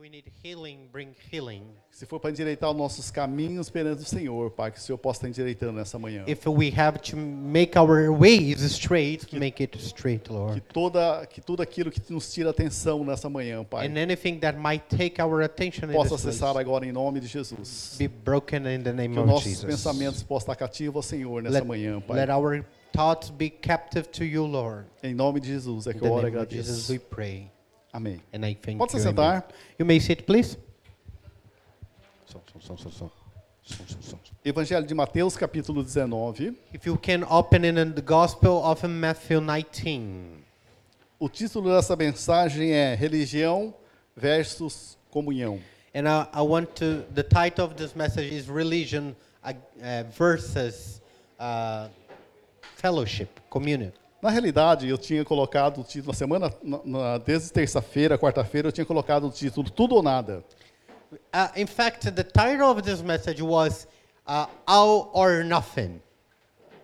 we need healing, bring healing. Se for para endireitar os nossos caminhos perante o Senhor, Pai, que o Senhor possa estar endireitando nessa manhã. If we have to make our ways straight, make it straight, Que, Lord. toda, que tudo aquilo que nos tira atenção nessa manhã, Pai, And anything that might take our attention in possa cessar agora em nome de Jesus. be broken in the name Que of nossos Jesus. pensamentos possam estar cativos ao Senhor nessa Let, manhã, Pai. let our thoughts be captive to you, Lord. Em nome de Jesus é In que the eu oro e name of Jesus agradeço. we pray. Amém. And I thank Pode se you. sentar. Amen. You may sit, please. Som, som, som, som, som. Som, som, som. Evangelho de Mateus, capítulo 19. If you can open it in the Gospel of Matthew 19. O título dessa mensagem é Religião versus Comunhão. And I, I want to, the title of this message is Religion uh, uh, versus uh, Fellowship, Communion. Na realidade, eu tinha colocado o título, na semana, na, na- desde terça-feira, quarta-feira, eu tinha colocado o título Tudo ou Nada. Uh, in fact, the title of this message was uh, All or Nothing.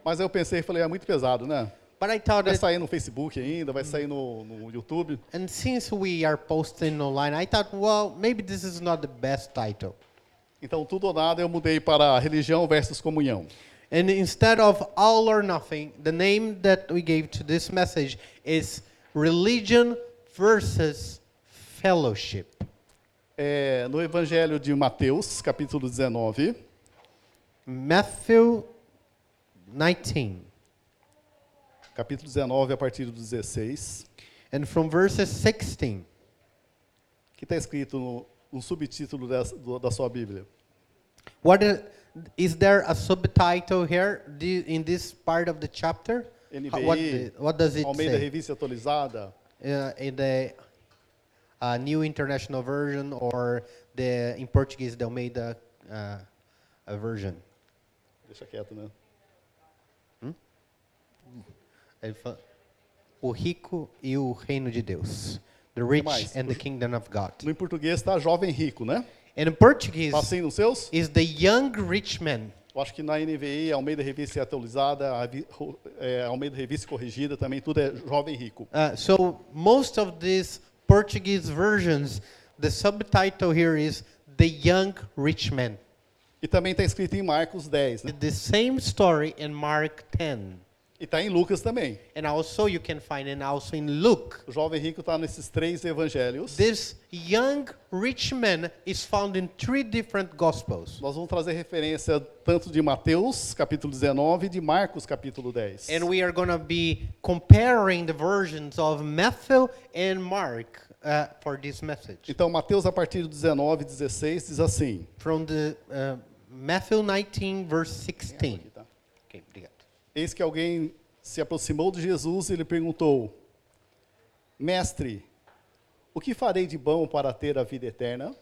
Mas eu pensei e falei, é muito pesado, né? But I thought Vai it, sair no Facebook ainda, vai sair no, no YouTube. and since we are posting online, I thought, well, maybe this is not the best title. Então, Tudo ou Nada eu mudei para Religião versus Comunhão. And instead of all or nothing, the name that we gave to this message is religion versus fellowship. É, no Evangelho de Mateus, capítulo 19, Matthew 19, capítulo 19, a partir do 16, and from verses 16. que está escrito no, no subtítulo da sua Bíblia. What is, is there a subtitle here in this part of the chapter? What, NVI, the- what does it Almeida say? Revista Atualizada, Uh, in the uh, New International Version or the in Portuguese the Almeida uh, version? deixa quieto, né? Ele fala, o rico e o reino de Deus. The rich and the kingdom of God. No em português está Jovem Rico, né? And in Portuguese Está nos seus? is the young rich man. Eu acho que na NVI, Almeida Revista Atualizada, a vi- ro- é, Almeida Revista Corrigida também, tudo é Jovem Rico. Uh, so most of these Portuguese versions, the subtitle here is the young rich man. E também está escrito em Marcos 10, né? The same story in Mark 10. E está em Lucas também. And also you can find it also in Luke. O Jovem Rico está nesses três evangelhos. This young rich man is found in three different gospels. Nós vamos trazer referência tanto de Mateus, capítulo 19, e de Marcos, capítulo 10. And we are going to be comparing the versions of Matthew and Mark uh, for this message. Então, Mateus, a partir do 19, 16, diz assim. From the uh, Matthew 19, verse 16. Aqui, tá? Okay, obrigado. Eis que alguém se aproximou de Jesus e lhe perguntou: Mestre, o que farei de bom para ter a vida eterna?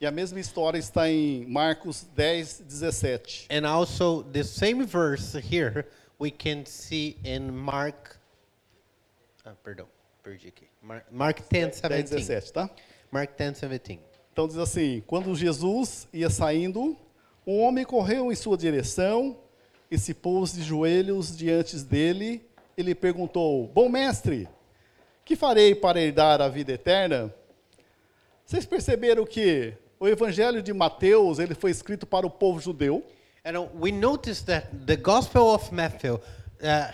E a mesma história está em Marcos 10, 17. And also the same verse here we can see in Mark. Ah, perdão, perdi aqui. Mar- Mark 10, 10, 17. 17, tá? Mark 10, 17. Então diz assim: Quando Jesus ia saindo, um homem correu em sua direção e se pôs de joelhos diante dele e lhe perguntou: Bom mestre, que farei para herdar a vida eterna? Vocês perceberam que o Evangelho de Mateus ele foi escrito para o povo judeu? And we notice that the Gospel of Matthew uh,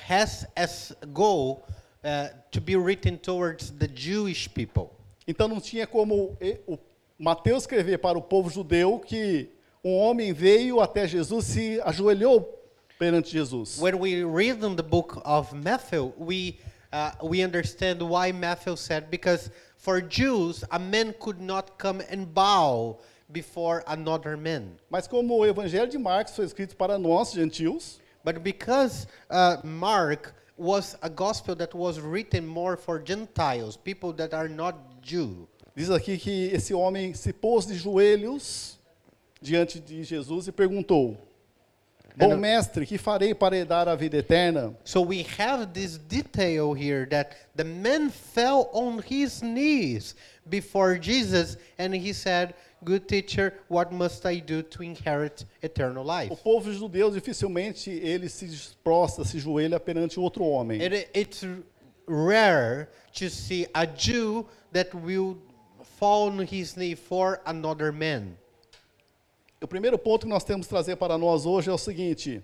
has as goal uh, to be written towards the Jewish people. Então não tinha como e- o Mateus escrever para o povo judeu que um homem veio até Jesus e se ajoelhou perante Jesus. When we read in the book of Matthew, we uh, we understand why Matthew said because for Jews a man could not come and bow before another man, Mas como o Evangelho de Marcos foi escrito para nós, gentios, but because uh, Mark was a gospel that was written more for Gentiles, people that are not Jew. diz aqui que esse homem se pôs de joelhos diante de Jesus e perguntou: Bom mestre, que farei para herdar a vida eterna? So we have this detail here that the man fell on his knees before Jesus and he said, Good teacher, what must I do to inherit eternal life? O povo judeu dificilmente ele se prostra, se joelha perante outro homem. It, it's rare to see a Jew that will fall on his knee for another man. O primeiro ponto que nós temos que trazer para nós hoje é o seguinte: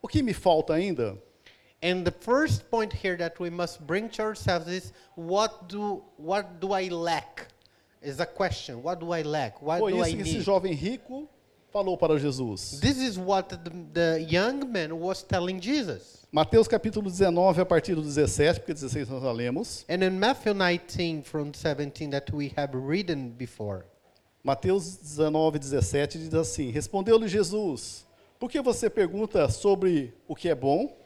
o que me falta ainda? And the first point here that we must bring to ourselves is what do what do I lack? Is a question. What do I lack? What Foi do I isso que esse need? jovem rico falou para Jesus. This is what the, the young man was telling Jesus. Mateus capítulo 19, a partir do 17, porque 16 nós já lemos. And in Matthew 19 from 17 that we have written before. Mateus 19, 17 diz assim: Respondeu-lhe Jesus: Por que você pergunta sobre o que é bom?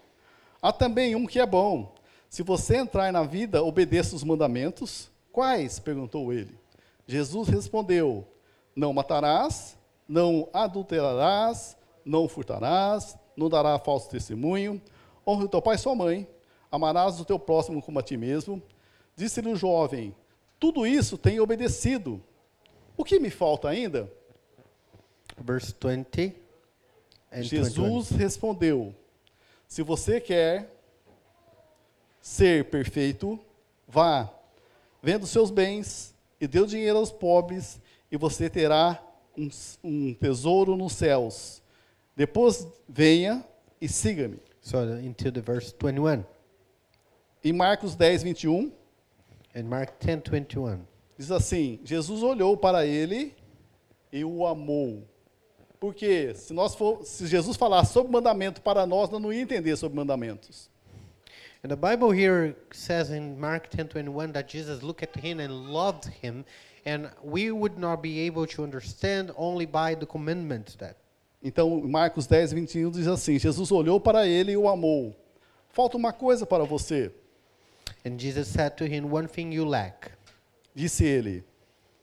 Há também um que é bom. Se você entrar na vida, obedeça os mandamentos. Quais? perguntou ele. Jesus respondeu: Não matarás, não adulterarás, não furtarás, não dará falso testemunho, honra o teu pai e sua mãe, amarás o teu próximo como a ti mesmo. Disse-lhe o jovem: Tudo isso tenho obedecido. O que me falta ainda? Verse 20 and 21. Jesus respondeu: Se você quer ser perfeito, vá, venda os seus bens e dê o dinheiro aos pobres, e você terá um, um tesouro nos céus. Depois venha e siga-me. So into the verse 21. Em Marcos 10, 21, In Mark 10 21. Diz assim: Jesus olhou para ele e o amou. Porque se, nós for, se Jesus falasse sobre mandamento para nós, nós não ia entender sobre mandamentos. And the Bible here says in Mark 10:21 that Jesus looked at him and loved him, and we would not be able to understand only by the commandments that. Então, Marcos 10, 21 diz assim: Jesus olhou para ele e o amou. Falta uma coisa para você, And Jesus said to him, "One thing you lack. Disse ele: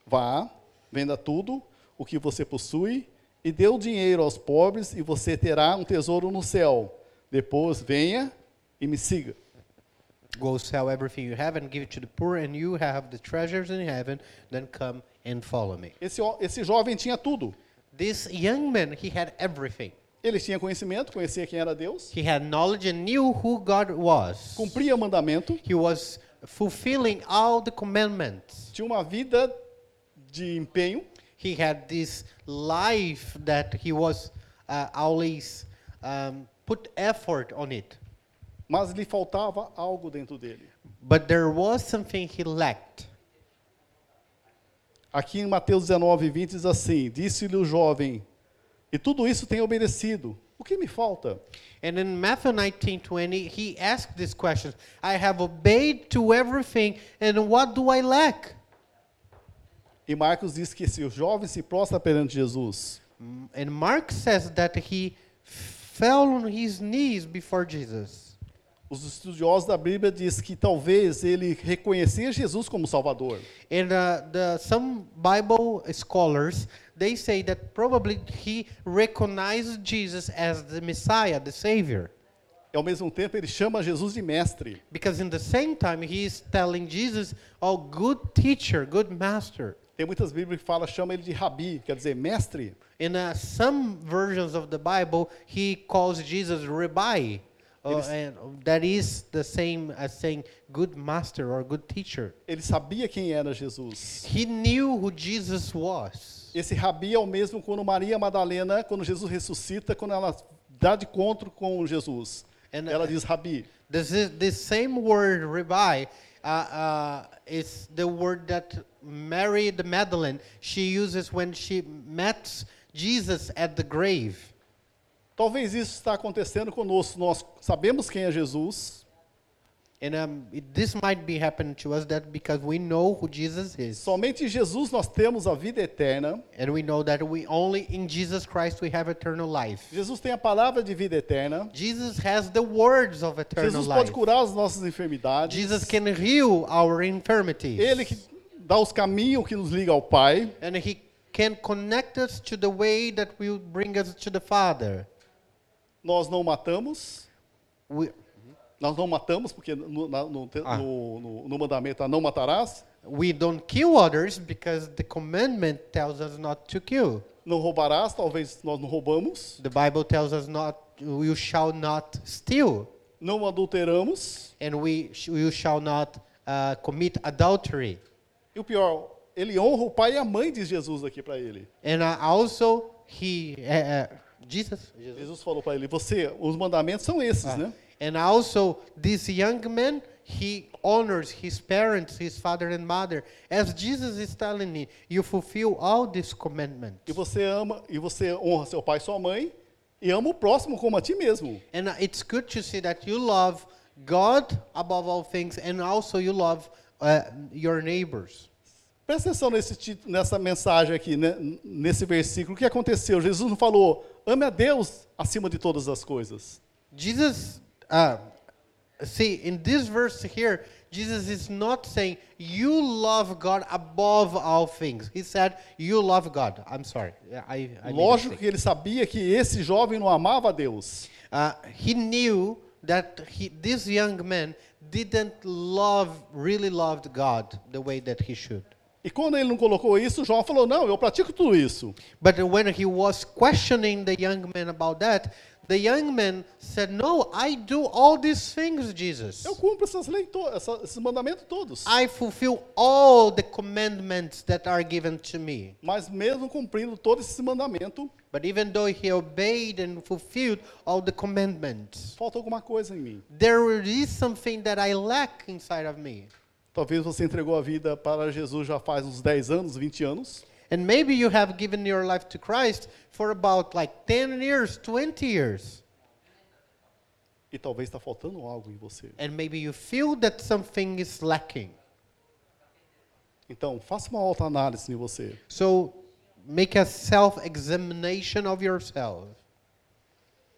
Vá, venda tudo o que você possui e dê o dinheiro aos pobres, e você terá um tesouro no céu. Depois venha e me siga. Go sell everything you have and give it to the poor, and you have the treasures in heaven. Then come and follow me." Esse, esse jovem tinha tudo. This young man, he had everything. Ele tinha conhecimento, conhecia quem era Deus, He had knowledge and knew who God was. cumpria o mandamento, He was fulfilling all the commandments. tinha uma vida de empenho, he had this life that he was uh, always um, put effort on it mas lhe faltava algo dentro dele. but there was something he lacked Aqui em Mateus 19, 20 diz assim: Disse-lhe o jovem, e tudo isso tem obedecido. O que me falta? and in matthew 19:20 he asked this question i have obeyed to everything and what do i lack E Marcos diz que esse jovem se prostra perante Jesus. And mark says that he fell on his knees before jesus Os estudiosos da Bíblia diz que talvez ele reconhecia Jesus como Salvador. And uh, the, some Bible scholars they say that probably he recognized Jesus as the Messiah, the Savior, E ao mesmo tempo ele chama Jesus de mestre. because in the same time he is telling Jesus, "Oh, good teacher, good master." Tem muitas Bíblias que falam, chama ele de rabi, quer dizer, mestre. In uh, some versions of the Bible, he calls Jesus Rabbi, Eles- and that is the same as saying good master or good teacher. Ele sabia quem era Jesus. He knew who Jesus was. Esse rabi é o mesmo quando Maria Madalena, quando Jesus ressuscita, quando ela dá de encontro com Jesus. And, ela uh, diz rabi. This is this same word rabbi uh, uh, is the word that Mary the Magdalene she uses when she met Jesus at the grave. Talvez isso está acontecendo conosco. Nós sabemos quem é Jesus, And um, this might be happening to us that because we know who Jesus is, somente em Jesus nós temos a vida eterna. and we know that we only in Jesus Christ we have eternal life. Jesus tem a palavra de vida eterna. Jesus has the words of eternal Jesus pode life. curar as nossas enfermidades. Jesus can heal our infirmities. Ele que dá os caminhos que nos liga ao Pai. and he can connect us to the way that will bring us to the Father. Nós não matamos. We, Nós não matamos, porque no, no, Ah. no- no- mandamento não matarás. we don't kill others because the commandment tells us not to kill. Não roubarás, talvez nós não roubamos. The Bible tells us not you shall not steal. não adulteramos. and we you shall not uh, commit adultery. E o pior, ele honra o pai e a mãe, diz Jesus aqui para ele. And uh, also he uh, Jesus. Jesus. Jesus falou para ele: Você, os mandamentos são esses, Ah. né? And also this young man he honors his parents, his father and mother, as Jesus is telling me. You fulfill all these commandments. E você ama, e você honra seu pai e sua mãe, e ama o próximo como a ti mesmo. And it's good to see that you love God above all things, and also you love uh, your neighbors. Presta atenção nesse, nessa mensagem aqui, né? Nesse versículo. O que aconteceu? Jesus não falou, ame a Deus acima de todas as coisas. Jesus, uh, see, in this verse here, Jesus is not saying you love God above all things. He said you love God. I'm sorry. I, I Lógico que ele sabia que esse jovem não amava a Deus. Uh, he knew that he, this young man didn't love, really loved God the way that he should. E quando ele não colocou isso, João falou: Não, eu pratico tudo isso. But when he was questioning the young man about that, the young man said, No, I do all these things, Jesus. Eu cumpro essas leis, essa- esses mandamentos todos. I fulfill all the commandments that are given to me. Mas mesmo cumprindo todo esse mandamento, But even though he obeyed and fulfilled all the commandments, falta alguma coisa em mim. there is something that I lack inside of me. Talvez você entregou a vida para Jesus já faz uns 10 anos, 20 anos. And maybe you have given your life to Christ for about like 10 years, 20 years. E talvez está faltando algo em você. And maybe you feel that something is lacking. Então, faça uma alta análise em você. So make a self examination of yourself.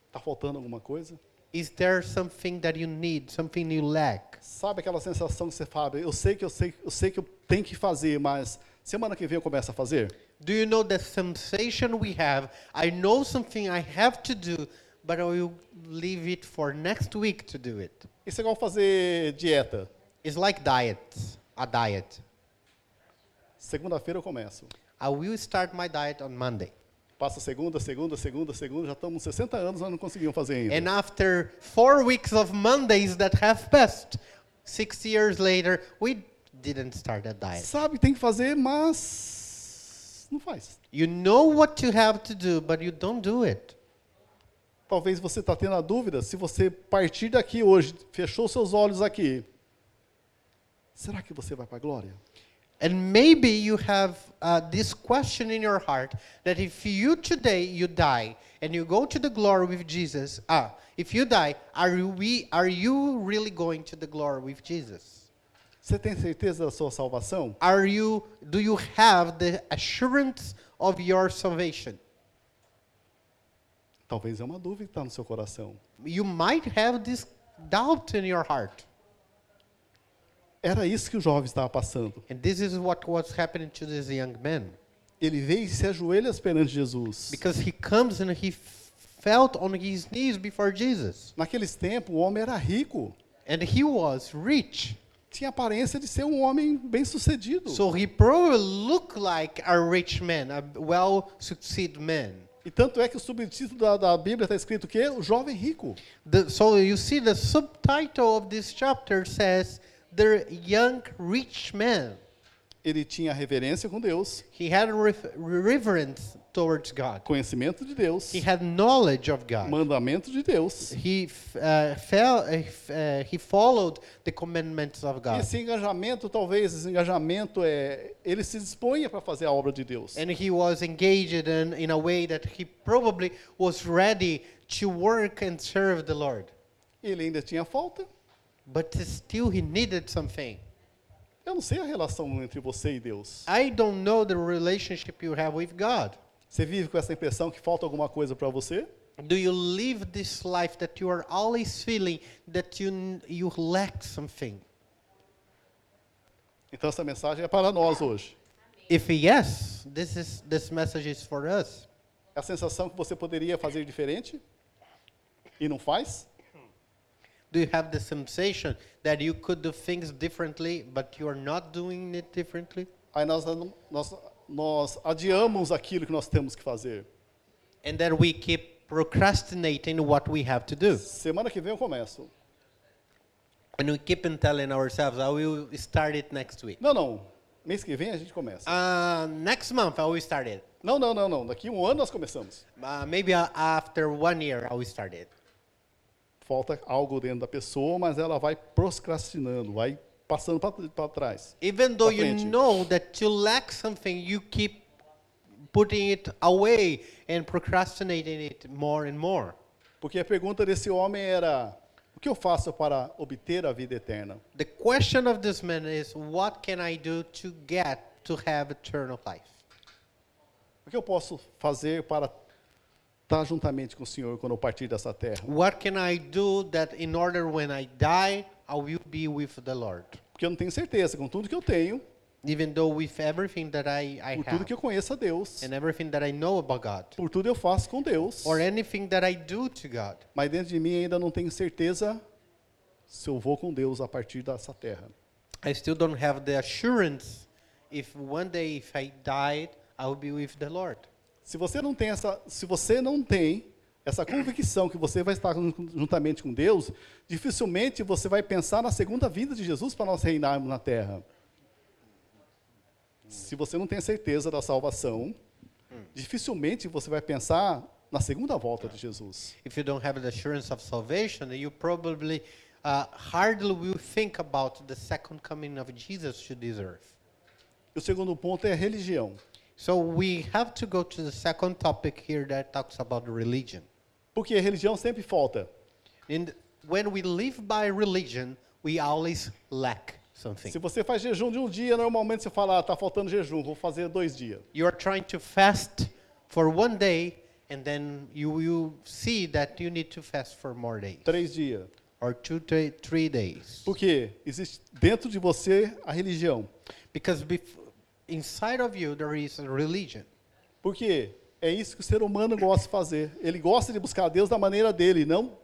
Está faltando alguma coisa? Is there something that you need, something you lack? Sabe aquela sensação que você fala, eu sei que eu sei, eu sei que eu tenho que fazer, mas semana que vem eu começo a fazer? Do you know the sensation we have? I know something I have to do, but I will leave it for next week to do it. Isso é igual fazer dieta. It's like diet, a diet. Segunda-feira eu começo. I will start my diet on Monday. Passa segunda, segunda, segunda, segunda, já estamos 60 anos, nós não conseguimos fazer ainda. And after four weeks of Mondays that have passed, six years later, we didn't start a diet. Sabe, tem que fazer, mas não faz. You know what you have to do, but you don't do it. Talvez você está tendo a dúvida, se você partir daqui hoje, fechou seus olhos aqui, será que você vai para a glória? And maybe you have uh, this question in your heart that if you today you die and you go to the glory with Jesus, ah, if you die, are you, we, are you really going to the glory with Jesus? Você tem certeza da sua salvação? Are you, do you have the assurance of your salvation? Talvez é uma dúvida que está no seu coração. You might have this doubt in your heart. Era isso que o jovem estava passando. And this is what was happening to this young man. Ele veio e se ajoelha perante Jesus. Because he comes and he felt on his knees before Jesus. Naqueles tempos, o homem era rico. And he was rich. Tinha aparência de ser um homem bem-sucedido. So he probably looked like a rich man, a well-succeeded man. E tanto é que o subtítulo da, da Bíblia está escrito o quê? O jovem rico. The, so you see the subtitle of this chapter says, the young rich man. Ele tinha reverência com Deus, He had reverence towards God. conhecimento de Deus, He had knowledge of God. mandamento de Deus. He, uh, fell, uh, uh, he followed the commandments of E God. esse engajamento, talvez, esse engajamento é, ele se disponha para fazer a obra de Deus. And he was engaged in, in a way that he probably was ready to work and serve the Lord. Ele ainda tinha falta. But still he needed something. Eu não sei a relação entre você e Deus. I don't know the relationship you have with God. Você vive com essa impressão que falta alguma coisa para você? Do you live this life that you are always feeling that you, you lack something? Então essa mensagem é para nós hoje. If yes, this, is, this message is for us. É a sensação que você poderia fazer diferente e não faz? Do you have the sensation that you could do things differently, but you are not doing it differently? Aí nós, nós, nós adiamos aquilo que nós temos que fazer. And then we keep procrastinating what we have to do. Semana que vem eu começo. And we keep on telling ourselves, I will start it next week. Não, não. Mês que vem a gente começa. Uh, next month, I will start it. Não, não, não, não. Daqui um ano nós começamos. Uh, maybe after one year, I will start it. Falta algo dentro da pessoa, mas ela vai procrastinando, vai passando para trás. Even though you know that you lack something, you keep putting it away and procrastinating it more and more. Porque a pergunta desse homem era: o que eu faço para obter a vida eterna? The question of this man is, what can I do to get to have eternal life? O que eu posso fazer para estar juntamente com o Senhor quando eu partir dessa terra? What can I do that in order when I die, I will be with the Lord? Porque eu não tenho certeza, com tudo que eu tenho, Even though with everything that I, I por tudo have que eu conheço a Deus, and everything that I know about God, por tudo eu faço com Deus, or anything that I do to God, mas dentro de mim ainda não tenho certeza se eu vou com Deus a partir dessa terra. I still don't have the assurance if one day if I died, I will be with the Lord. Se você não tem essa, se você não tem essa convicção que você vai estar jun- juntamente com Deus, dificilmente você vai pensar na segunda vinda de Jesus para nós reinarmos na terra. Se você não tem certeza da salvação, dificilmente você vai pensar na segunda volta de Jesus. If you don't have the assurance of salvation, you probably uh, hardly will think about the second coming of Jesus to this earth. E o segundo ponto é a religião. So we have to go to the second topic here that talks about religion. Porque religião sempre falta. And when we live by religion, we always lack something. Se você faz jejum de um dia, normalmente você fala, ah, tá faltando jejum, vou fazer dois dias. You are trying to fast for one day, and then you will see that you need to fast for more days, Três dias. or two, three, three days. Porque existe dentro de você a religião. Because bef- inside of you there is a religion. Porque é isso que o ser humano gosta de fazer. Ele gosta de buscar Deus da maneira dele, não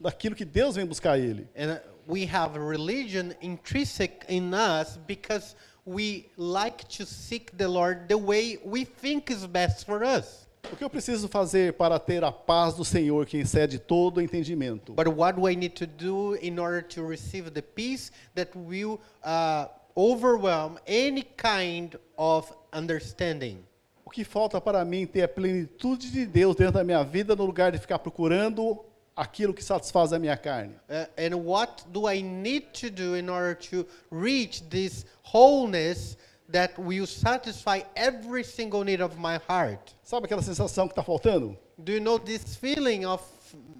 daquilo que Deus vem buscar ele. And uh, we have a religion intrinsic in us because we like to seek the Lord the way we think is best for us. O que eu preciso fazer para ter a paz do Senhor que excede todo entendimento? But what do I need to do in order to receive the peace that will uh, overwhelm any kind of understanding? O que falta para mim ter a plenitude de Deus dentro da minha vida no lugar de ficar procurando aquilo que satisfaz a minha carne? Uh, and what do I need to do in order to reach this wholeness that will satisfy every single need of my heart? Sabe aquela sensação que está faltando? Do you know this feeling of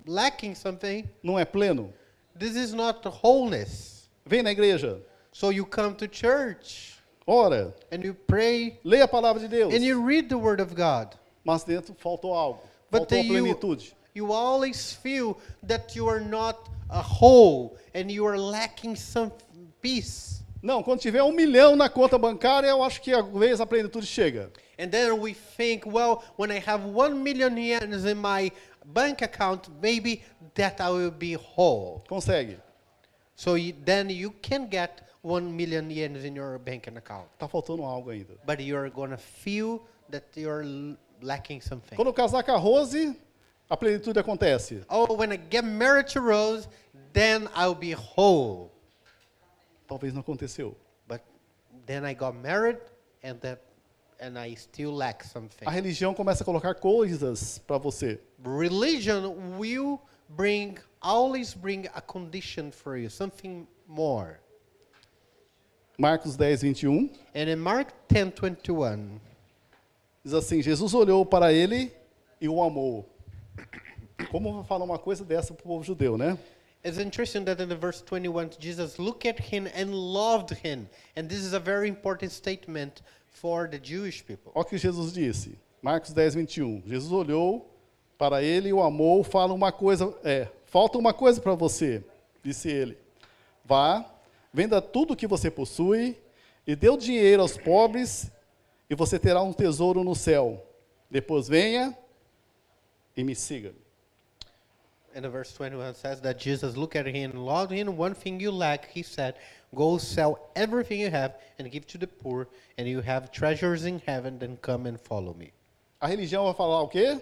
lacking something? Não é pleno? This is not wholeness. Vem na igreja, So you come to church ora, and you pray leia a palavra de Deus, and you read the Word of God. mas dentro faltou algo, But faltou a then you, plenitude. you always feel that you are not a whole and you are lacking some peace. Não, quando tiver um milhão na conta bancária, eu acho que a vez a plenitude chega. And then we think, well, when I have one million yens in my bank account, maybe that I will be whole. Consegue. So you, then you can get one million yens in your bank account. Tá faltando algo ainda. But you're to feel that you're lacking something. Quando eu casar com a Rose, a plenitude acontece. Oh, when I get married to Rose, then I'll be whole. Talvez não aconteceu. But then I got married and that and I still lack something. A religião começa a colocar coisas para você. Religion will bring always bring a condition for you, something more. Marcos 10, 21 And in Mark 10:21, diz assim: Jesus olhou para ele e o amou. Como falar uma coisa dessa para o povo judeu, né? it's interesting that in the verse 21 Jesus looked at him and loved him. And this is a very important statement for the Jewish people. Olha o que Jesus disse. Marcos 10, 21. Jesus olhou para ele e o amou. Fala uma coisa, é, falta uma coisa para você, disse ele. Vá, venda tudo o que você possui e dê o dinheiro aos pobres e você terá um tesouro no céu. Depois venha e me siga. And the verse 21 says that Jesus looked at him and loved him. One thing you lack, he said, go sell everything you have and give to the poor, and you have treasures in heaven, then come and follow me. A religião vai falar o quê?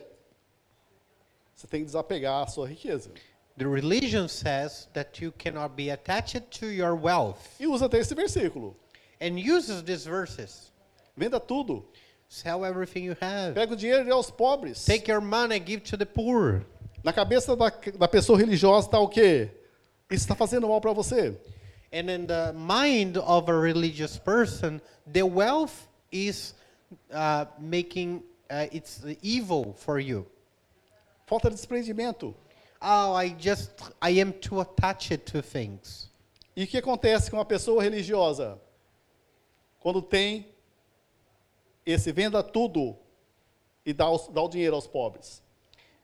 Você tem que desapegar a sua riqueza. The religion says that you cannot be attached to your wealth E usa até esse versículo. and uses these verses. Venda tudo. Sell everything you have. Pega o dinheiro e dê aos pobres. Take your money, give to the poor. Na cabeça da, da pessoa religiosa está o quê? Isso está fazendo mal para você. And in the mind of a religious person, the wealth is uh, making uh, it's evil for you. Falta de desprendimento. Oh, I just I am too attached to things. E o que acontece com uma pessoa religiosa? Quando tem esse venda tudo e dá, os- dá o dinheiro aos pobres.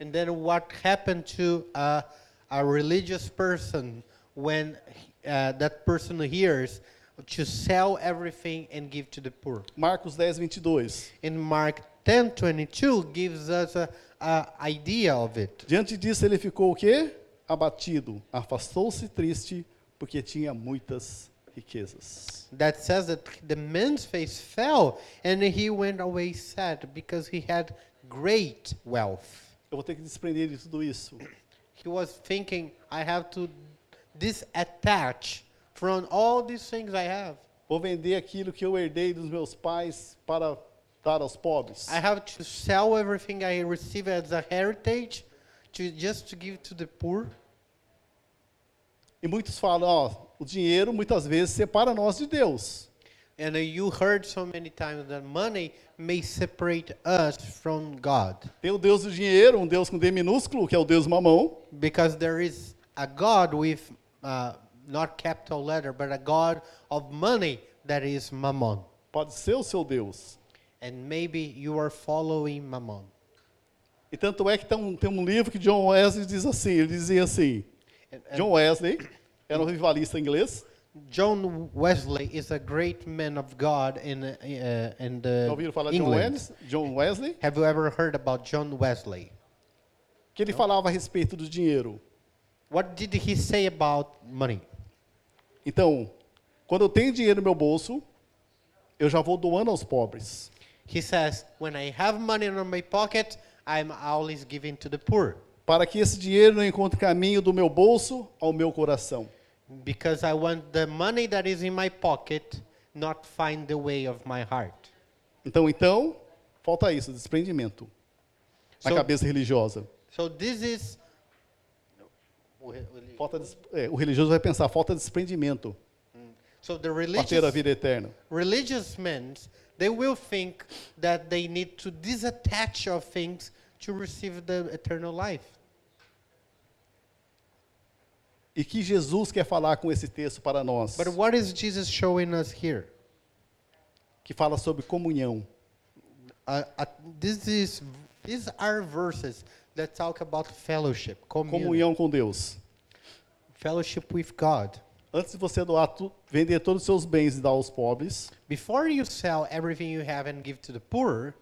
And then what happened to uh, a religious person when uh, that person hears to sell everything and give to the poor? Marcos 10, 22. In Mark 10:22 gives us a, a idea of it. Diante disso ele ficou o quê? Abatido, afastou-se triste, porque tinha muitas riquezas. That says that the man's face fell and he went away sad because he had great wealth. Eu vou ter que desprender de tudo isso. He was thinking, I have to disattach from all these things I have. Vou vender aquilo que eu herdei dos meus pais para dar aos pobres. I have to sell everything I receive as a heritage to just to give to the poor. E muitos falam, ó, o dinheiro muitas vezes separa nós de Deus. And you heard so many times that money may separate us from God Tem o Deus do dinheiro, um Deus com D minúsculo, que é o Deus mamão, because there is a God with uh, not capital letter, but a God of money that is Mammon. pode ser o seu Deus. And maybe you are following Mammon. E tanto é que tem um, tem um livro que John Wesley diz assim, ele dizia assim, And- and John Wesley era um rivalista inglês, John Wesley is a great man of God in uh, in the já ouviram falar de John. Wesley? John Wesley, Have you ever heard about John Wesley? que ele falava a respeito do dinheiro. What did he say about money? Então, quando eu tenho dinheiro no meu bolso, eu já vou doando aos pobres. He says, "When I have money in my pocket, I'm always giving to the poor, Para que esse dinheiro não encontre caminho do meu bolso ao meu coração. because I want the money that is in my pocket not find the way of my heart." Então, então, falta isso, desprendimento na So- cabeça religiosa. So this is Falta des- é, o religioso vai pensar, falta de desprendimento so the para ter a religious vida eterna. religious men they will think that they need to disattach of things to receive the eternal life. E que Jesus quer falar com esse texto para nós, But what is Jesus showing us here? que fala sobre comunhão. Uh, uh, this is these are verses that talk about fellowship, communion, Comunhão com Deus. fellowship with God. Antes de você doar tu, vender todos os seus bens e dar aos pobres, Before you sell everything you have and give to the poor,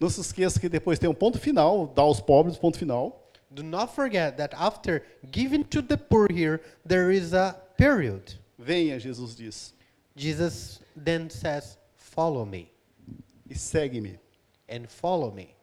não se esqueça que depois tem um ponto final, dar aos pobres, ponto final. do not forget that after giving to the poor here, there is a period. Venha, Jesus diz, Jesus then says, "Follow me e segue-me. and follow me.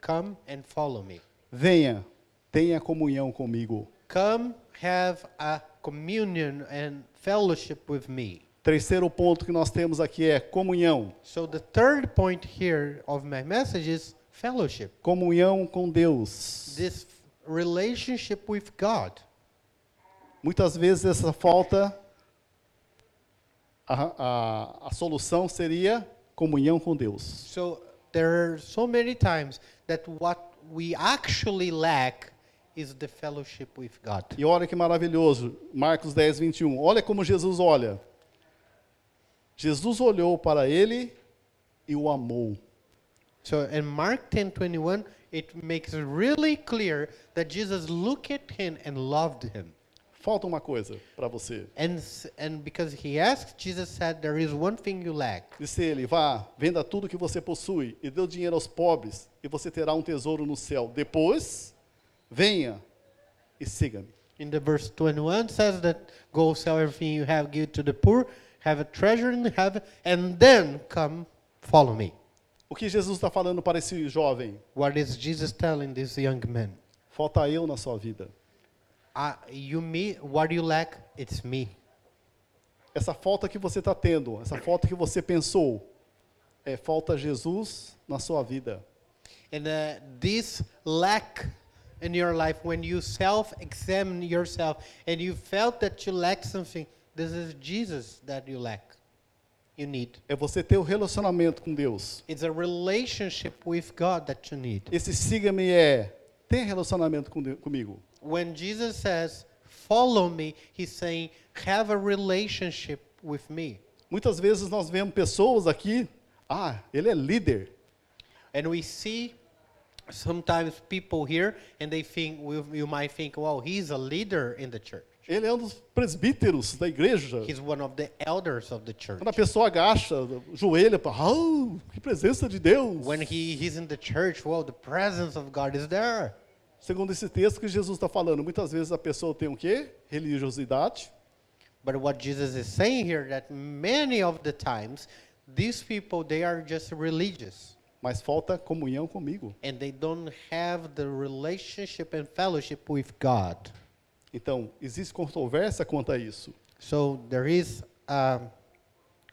Come and follow me. Venha, tenha comunhão comigo. Come have a communion and fellowship with me." Terceiro ponto que nós temos aqui é comunhão. So the third point here of my message is fellowship. Comunhão com Deus. This relationship with God. Muitas vezes essa falta, a, a, a solução seria comunhão com Deus. So there are so many times that what we actually lack is the fellowship with God. E olha que maravilhoso, Marcos 10, 21. Olha como Jesus olha. Jesus olhou para ele e o amou. So in Mark 10:21 it makes really clear that Jesus looked at him and loved him. Falta uma coisa para você. And and because he asked, Jesus said there is one thing you lack. Disse ele: Vá, venda tudo que você possui e dê o dinheiro aos pobres, e você terá um tesouro no céu. Depois, venha e siga-me. In the verse 21 says that go sell everything you have, give to the poor, have a treasure in heaven, and then come follow me. O que Jesus está falando para esse jovem? What is Jesus telling this young man? Falta eu na sua vida. Uh, you me, what you lack, it's me. Essa falta que você está tendo, essa falta que você pensou, é falta Jesus na sua vida. And uh, this lack in your life, when you self-examine yourself and you felt that you lack something, this is Jesus that you lack. You need. É você ter o relacionamento com Deus. It's a relationship with God that you need. Esse siga-me é tenha relacionamento com Deus, comigo. When Jesus says, "Follow me," he's saying, "Have a relationship with me." Muitas vezes nós vemos pessoas aqui, ah, ele é líder. And we see sometimes people here and they think you might think, "Well, he's a leader in the church. Ele é um dos presbíteros da igreja. He's one of the elders of the church." Quando a pessoa agacha, joelha, ah, que presença de Deus. When he, he's in the church, well, the presence of God is there. Segundo esse texto que Jesus está falando, muitas vezes a pessoa tem o quê? Religiosidade. But what Jesus is saying here that many of the times these people they are just religious mas falta comunhão comigo. and they don't have the relationship and fellowship with God. Então, existe controvérsia quanto a isso. So there is a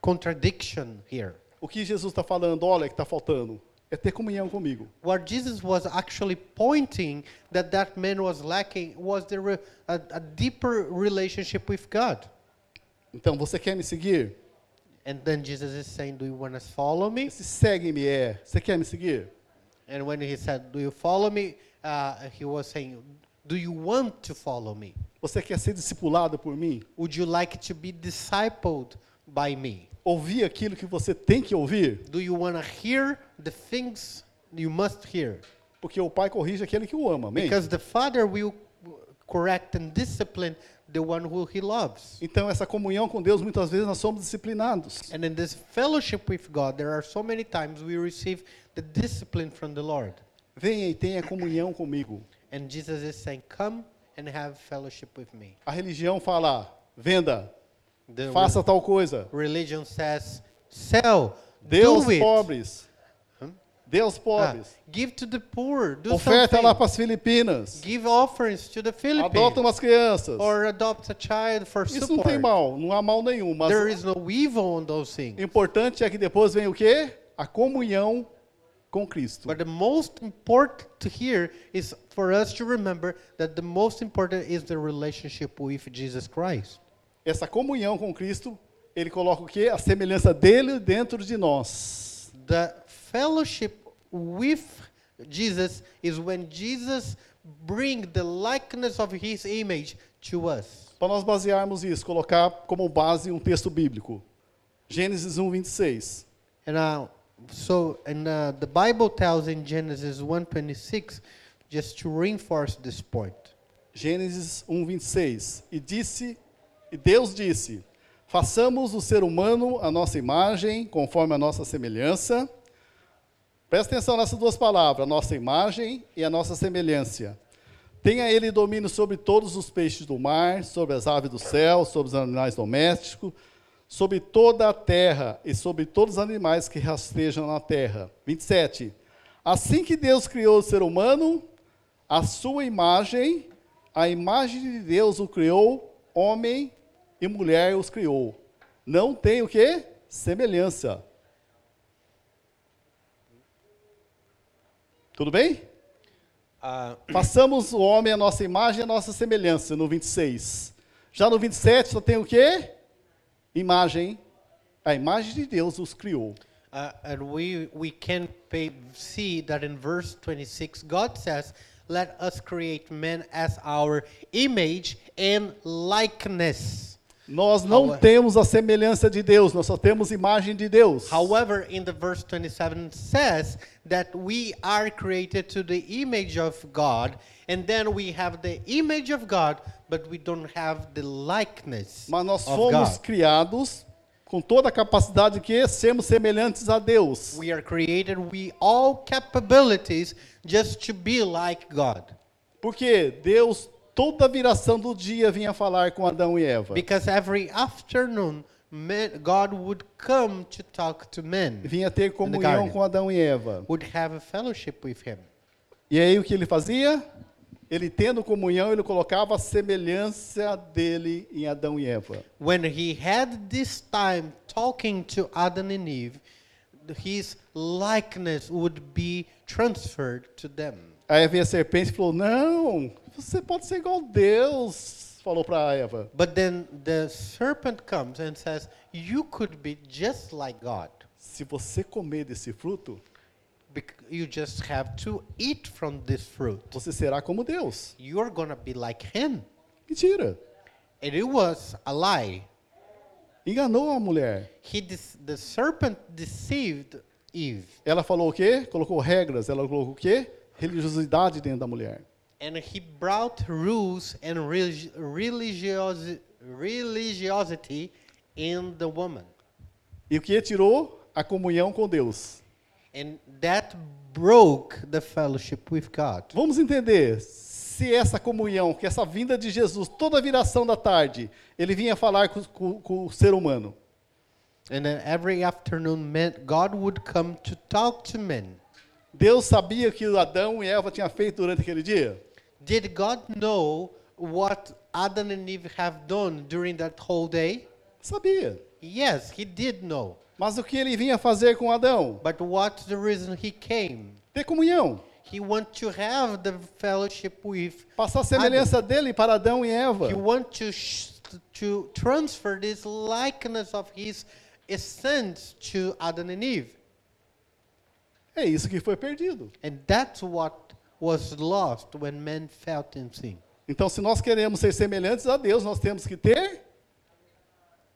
contradiction here. O que Jesus está falando, olha, que está faltando, é ter comunhão comigo. What Jesus was actually pointing that that man was lacking was the a, a deeper relationship with God. Então, você quer me seguir? And then Jesus is saying, "Do you want to follow me?" Esse segue-me é, você quer me seguir? And when he said, "Do you follow me?" Uh, he was saying, "Do you want to follow me? Você quer ser discipulado por mim? Would you like to be discipled by me? Ouvir aquilo que você tem que ouvir? Do you want to hear the things you must hear?" Porque o Pai corrige aquele que o ama, amém? Because the Father will correct and discipline the one who He loves. Então, essa comunhão com Deus, muitas vezes nós somos disciplinados. And in this fellowship with God, there are so many times we receive the discipline from the Lord. Venha e tenha comunhão comigo. And Jesus is saying, "Come and have fellowship with me." A religião fala, venda, The faça tal coisa. religion says, "Sell, aos do it, pobres. Dê aos Ah, pobres. give to the poor, do Oferta something, lá para as Filipinas. give offerings to the Philippines, Adota umas crianças. or adopt a child for Isso não support." tem mal, não há mal nenhum. Mas There is no evil on those things. importante é que depois vem o quê? A comunhão com Cristo. But the most important to hear is for us to remember that the most important is the relationship with Jesus Christ. Essa comunhão com Cristo, ele coloca o quê? A semelhança dele dentro de nós. The fellowship with Jesus is when Jesus bring the likeness of his image to us. Para nós basearmos isso, colocar como base um texto bíblico. Gênesis 1, 26. And uh, so and uh, the Bible tells in Genesis 1:26 just to reinforce this point. Gênesis 1, 26. E disse, e Deus disse: Façamos o ser humano a nossa imagem, conforme a nossa semelhança. Presta atenção nessas duas palavras, a nossa imagem e a nossa semelhança. Tenha ele domínio sobre todos os peixes do mar, sobre as aves do céu, sobre os animais domésticos, sobre toda a terra e sobre todos os animais que rastejam na terra. 27. Assim que Deus criou o ser humano, a sua imagem, a imagem de Deus o criou, homem e mulher os criou. Não tem o que? Semelhança. Tudo bem? Uh, Façamos o homem a nossa imagem e a nossa semelhança, no 26. Já no 27 só tem o quê? Imagem. A imagem de Deus os criou. Uh, and we we can pay, see that in verse 26, God says, "Let us create man as our image and likeness." Nós não How- temos a semelhança de Deus, nós só temos imagem de Deus. However, in the verse 27 says that we are created to the image of God, and then we have the image of God, but we don't have the likeness Mas nós of fomos God. criados com toda a capacidade de que sermos semelhantes a Deus. We are created with all capabilities just to be like God. Porque Deus, toda a viração do dia, vinha falar com Adão e Eva. Because every afternoon, men, God would come to talk to men, Vinha ter comunhão com Adão e Eva. would have a fellowship with him. E aí o que ele fazia? ele tendo comunhão, ele colocava a semelhança dele em Adão e Eva. When he had this time talking to Adam and Eve, his likeness would be transferred to them. Aí veio a serpente e falou: Não, você pode ser igual Deus. Falou para Eva. But then the serpent comes and says, You could be just like God. Se você comer desse fruto, You just have to eat from this fruit. você será como Deus. You're to be like Him. Mentira. And it was a lie. Enganou a mulher. He the serpent deceived Eve. Ela falou o quê? Colocou regras. Ela colocou o quê? Religiosidade dentro da mulher. And he brought rules and relig- religiosi- religiosity in the woman. E o que tirou? A comunhão com Deus. And that broke the fellowship with God. Vamos entender. Se essa comunhão, que essa vinda de Jesus, toda a viração da tarde, ele vinha falar com, com- com o ser humano. And then every afternoon, God would come to talk to men. Deus sabia que Adão e Eva tinham feito durante aquele dia? Did God know what Adam and Eve have done during that whole day? Sabia. Yes, he did know. Mas o que ele vinha fazer com Adão? But what's the reason he came? Ter comunhão. He want to have the fellowship with Passar a semelhança dele para Adão e Eva. He want to to transfer this likeness of his essence to Adam and Eve. É isso que foi perdido. And that's what was lost when men felt in sin. Então, se nós queremos ser semelhantes a Deus, nós temos que ter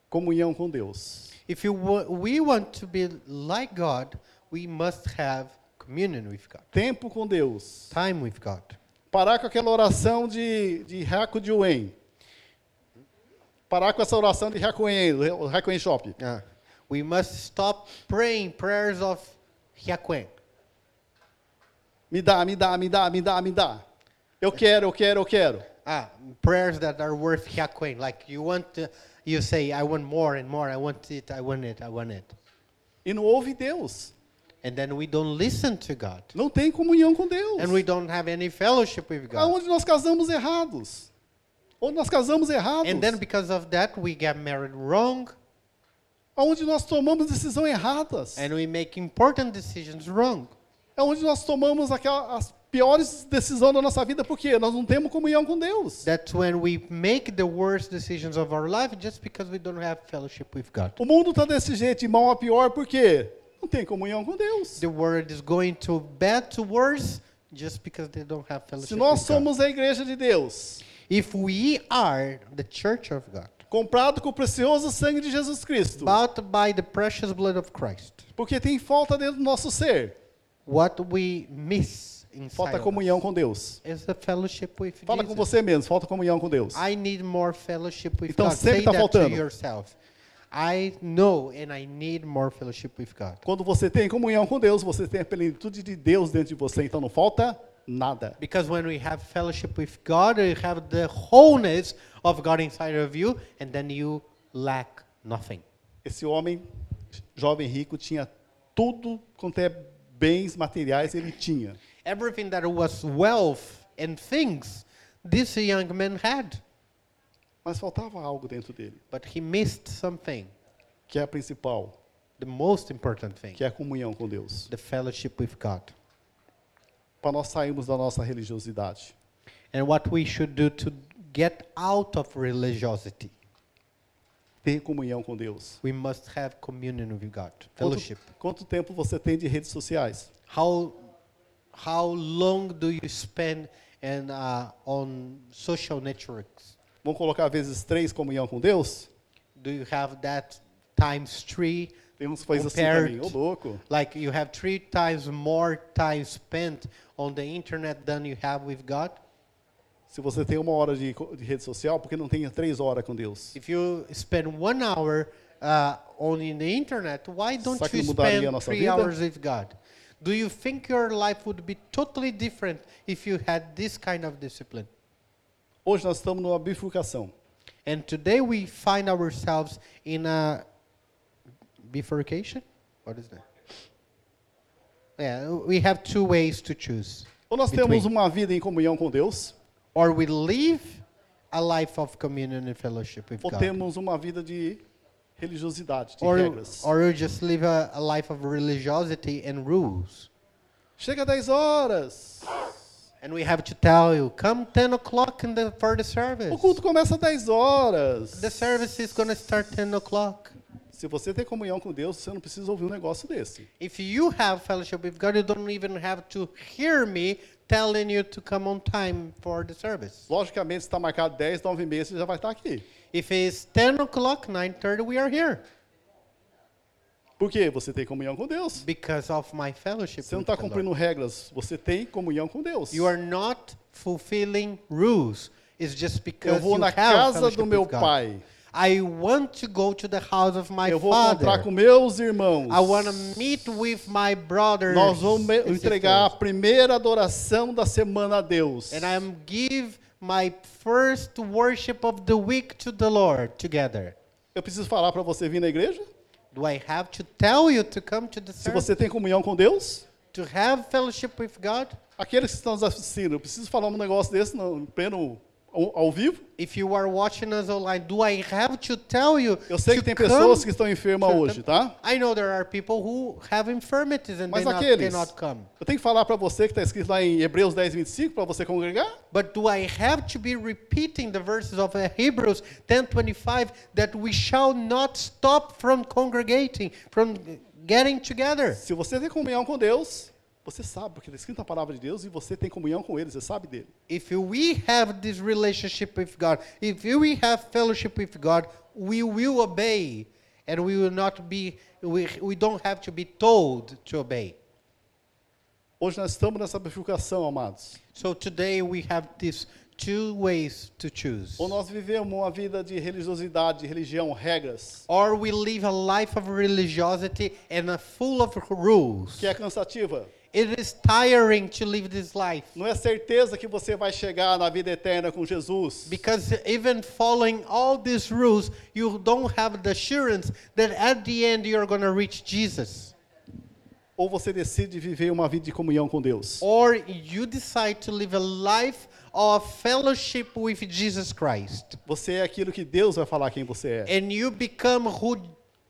comunhão com Deus. If you we want to be like God, we must have communion with God, Tempo com Deus. time with God. Parar com aquela oração de, de Raco de Uen. Parar com essa oração de Racoen, o Racoen Shop. Uh, we must stop praying prayers of Hyakwen. Me dá, me dá, me dá, me dá, me dá. Eu quero, eu quero, eu quero. Ah, prayers that are worth Hyakwen. Like you want to, you say, I want more and more. I want it. I want it. I want it. E não ouve Deus. And then we don't listen to God. Não tem comunhão com Deus. And we don't have any fellowship with God. Aonde nós casamos errados. Onde nós casamos errados. And then because of that, we get married wrong Aonde nós tomamos decisões erradas. and we make important decisions wrong. É onde nós tomamos aquela, as piores decisões da nossa vida, porque nós não temos comunhão com Deus. That's when we make the worst decisions of our life just because we don't have fellowship with God. O mundo está desse jeito, de mal a pior, porque não tem comunhão com Deus. The world is going to bad to worse just because they don't have fellowship Se nós with God. somos a igreja de Deus, If we are the church of God, comprado com o precioso sangue de Jesus Cristo, bought by the precious blood of Christ, porque tem falta dentro do nosso ser, what we miss falta comunhão com Deus. is the fellowship with Fala com você mesmo, falta comunhão com Deus. I need more fellowship with Então God. sempre tá that faltando. I know and I need more fellowship with God. Quando você tem comunhão com Deus, você tem a plenitude de Deus dentro de você, então não falta nada. Because when we have fellowship with God, you have the wholeness of God inside of you, and then you lack nothing. Esse homem, jovem rico, tinha tudo quanto é bens materiais, ele tinha. Everything that was wealth and things, this young man had, Mas faltava algo dentro dele, but he missed something, que é a principal, the most important thing, que é a comunhão com Deus. the fellowship with God. Para nós sairmos da nossa religiosidade. And what we should do to get out of religiosity. Ter comunhão com Deus. We must have communion with God, Quanto, fellowship. quanto tempo você tem de redes sociais? How how long do you spend in, uh, on social networks? Vamos colocar vezes três comunhão com Deus? Do you have that times three? Tem uns faz assim mim, ô Compared- louco. Like you have three times more time spent on the internet than you have with God? Se você tem uma hora de, de rede social, por que não tem três horas com Deus? If you spend one hour uh, on in the internet, why don't Será que you não mudaria a spend nossa three vida? hours with God? Do you think your life would be totally different if you had this kind of discipline? Hoje nós estamos numa bifurcação. And today we find ourselves in a bifurcation. What is that? Yeah, we have two ways to choose. Ou nós Between. temos uma vida em comunhão com Deus, Or we live a life of communion and fellowship with Ou God. temos uma vida de religiosidade, de Or, regras. or you just live a, a life of religiosity and rules. Chega 10 horas. And we have to tell you, come 10 o'clock in the, for the service. O culto começa às 10 horas. The service is going to start 10 o'clock. Se você tem comunhão com Deus, você não precisa ouvir um negócio desse. If you have fellowship with God, you don't even have to hear me telling you to come on time for the service. Logicamente, se está marcado 10, 9 e meia, você já vai estar aqui. If it's 10 o'clock, 9.30, we are here. Por quê? Você tem comunhão com Deus. Because of my fellowship Você não está cumprindo regras, você tem comunhão com Deus. You are not fulfilling rules. It's just Eu because vou you na have casa do meu with God. I want to go to the house of my Eu vou father. encontrar com meus irmãos. I want to meet with my brothers. Nós vamos entregar a primeira adoração da semana a Deus. And I'm give my first worship of the week to the Lord together. Eu preciso falar para você vir na igreja? Do I have to tell you to come to the Se você tem comunhão com Deus? To have fellowship with God? Aqueles que estão nos assistindo, eu preciso falar um negócio desse no pleno ao, ao vivo? If you are watching us online, do I have to tell you Eu sei que tem pessoas que estão enfermas hoje, tá? I know there are people who have infirmities and Mas they not, aqueles, cannot come. eu tenho que falar para você que está escrito lá em Hebreus 10, 25, para você congregar? But do I have to be repeating the verses of uh, Hebrews 10:25 that we shall not stop from congregating, from getting together? Se você tem comunhão com Deus, você sabe, porque está escrito na palavra de Deus e você tem comunhão com Ele, você sabe dele. If we have this relationship with God, if we have fellowship with God, we will obey and we will not be we, we don't have to be told to obey. Hoje nós estamos nessa bifurcação, amados. So today we have these two ways to choose. Ou nós vivemos uma vida de religiosidade, de religião, regras, Or we live a life of religiosity and a full of rules. que é cansativa. It is tiring to live this life Não é certeza que você vai chegar na vida eterna com Jesus. because even following all these rules, you don't have the assurance that at the end you're going to reach Jesus. Ou você decide viver uma vida de comunhão com Deus. Or you decide to live a life of fellowship with Jesus Christ. Você é aquilo que Deus vai falar quem você é. And you become who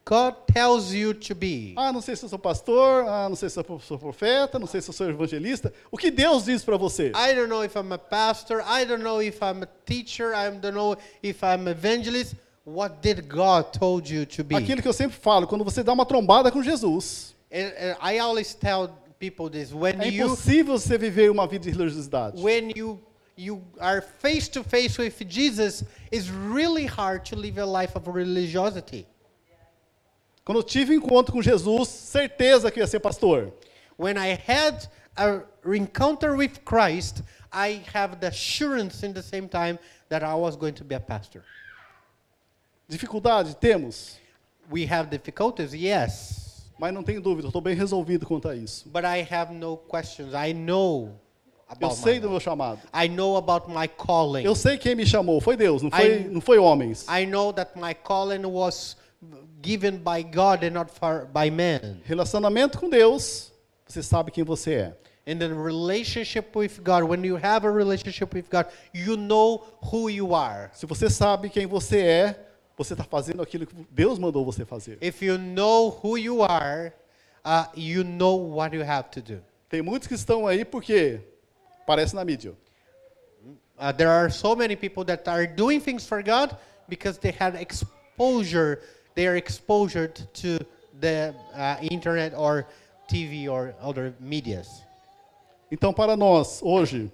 God tells you to be. Ah, não sei se eu sou pastor, ah, não sei se eu sou profeta, não sei se eu sou evangelista. O que Deus diz para você? I don't know if I'm a pastor. I don't know if I'm a teacher. I don't know if I'm evangelist. What did God told you to be? Aquilo que eu sempre falo, quando você dá uma trombada com Jesus, And, and I always tell people this when é you impossível você viver uma vida de religiosidade. when you you are face to face with Jesus, it's really hard to live a life of religiosity. Quando eu tive encontro com Jesus, certeza que eu ia ser pastor. When I had a encounter with Christ, I have the assurance in the same time that I was going to be a pastor. Dificuldade? Temos. We have difficulties, yes. Mas não tenho dúvida, estou bem resolvido quanto a isso. But I have no questions. I know Eu about sei my do meu chamado. I know about my calling. Eu sei quem me chamou, foi Deus, não foi, I- não foi homens. I know that my calling was given by God and not by man. Relacionamento com Deus, você sabe quem você é. In the relationship with God, when you have a relationship with God, you know who you are. Se você sabe quem você é, você está fazendo aquilo que Deus mandou você fazer. If you know who you are, uh, you know what you have to do. Tem muitos que estão aí porque parece na mídia. Uh, there are so many people that are doing things for God because they had exposure. They are exposed to the uh, internet or TV or other medias. Então, para nós, hoje,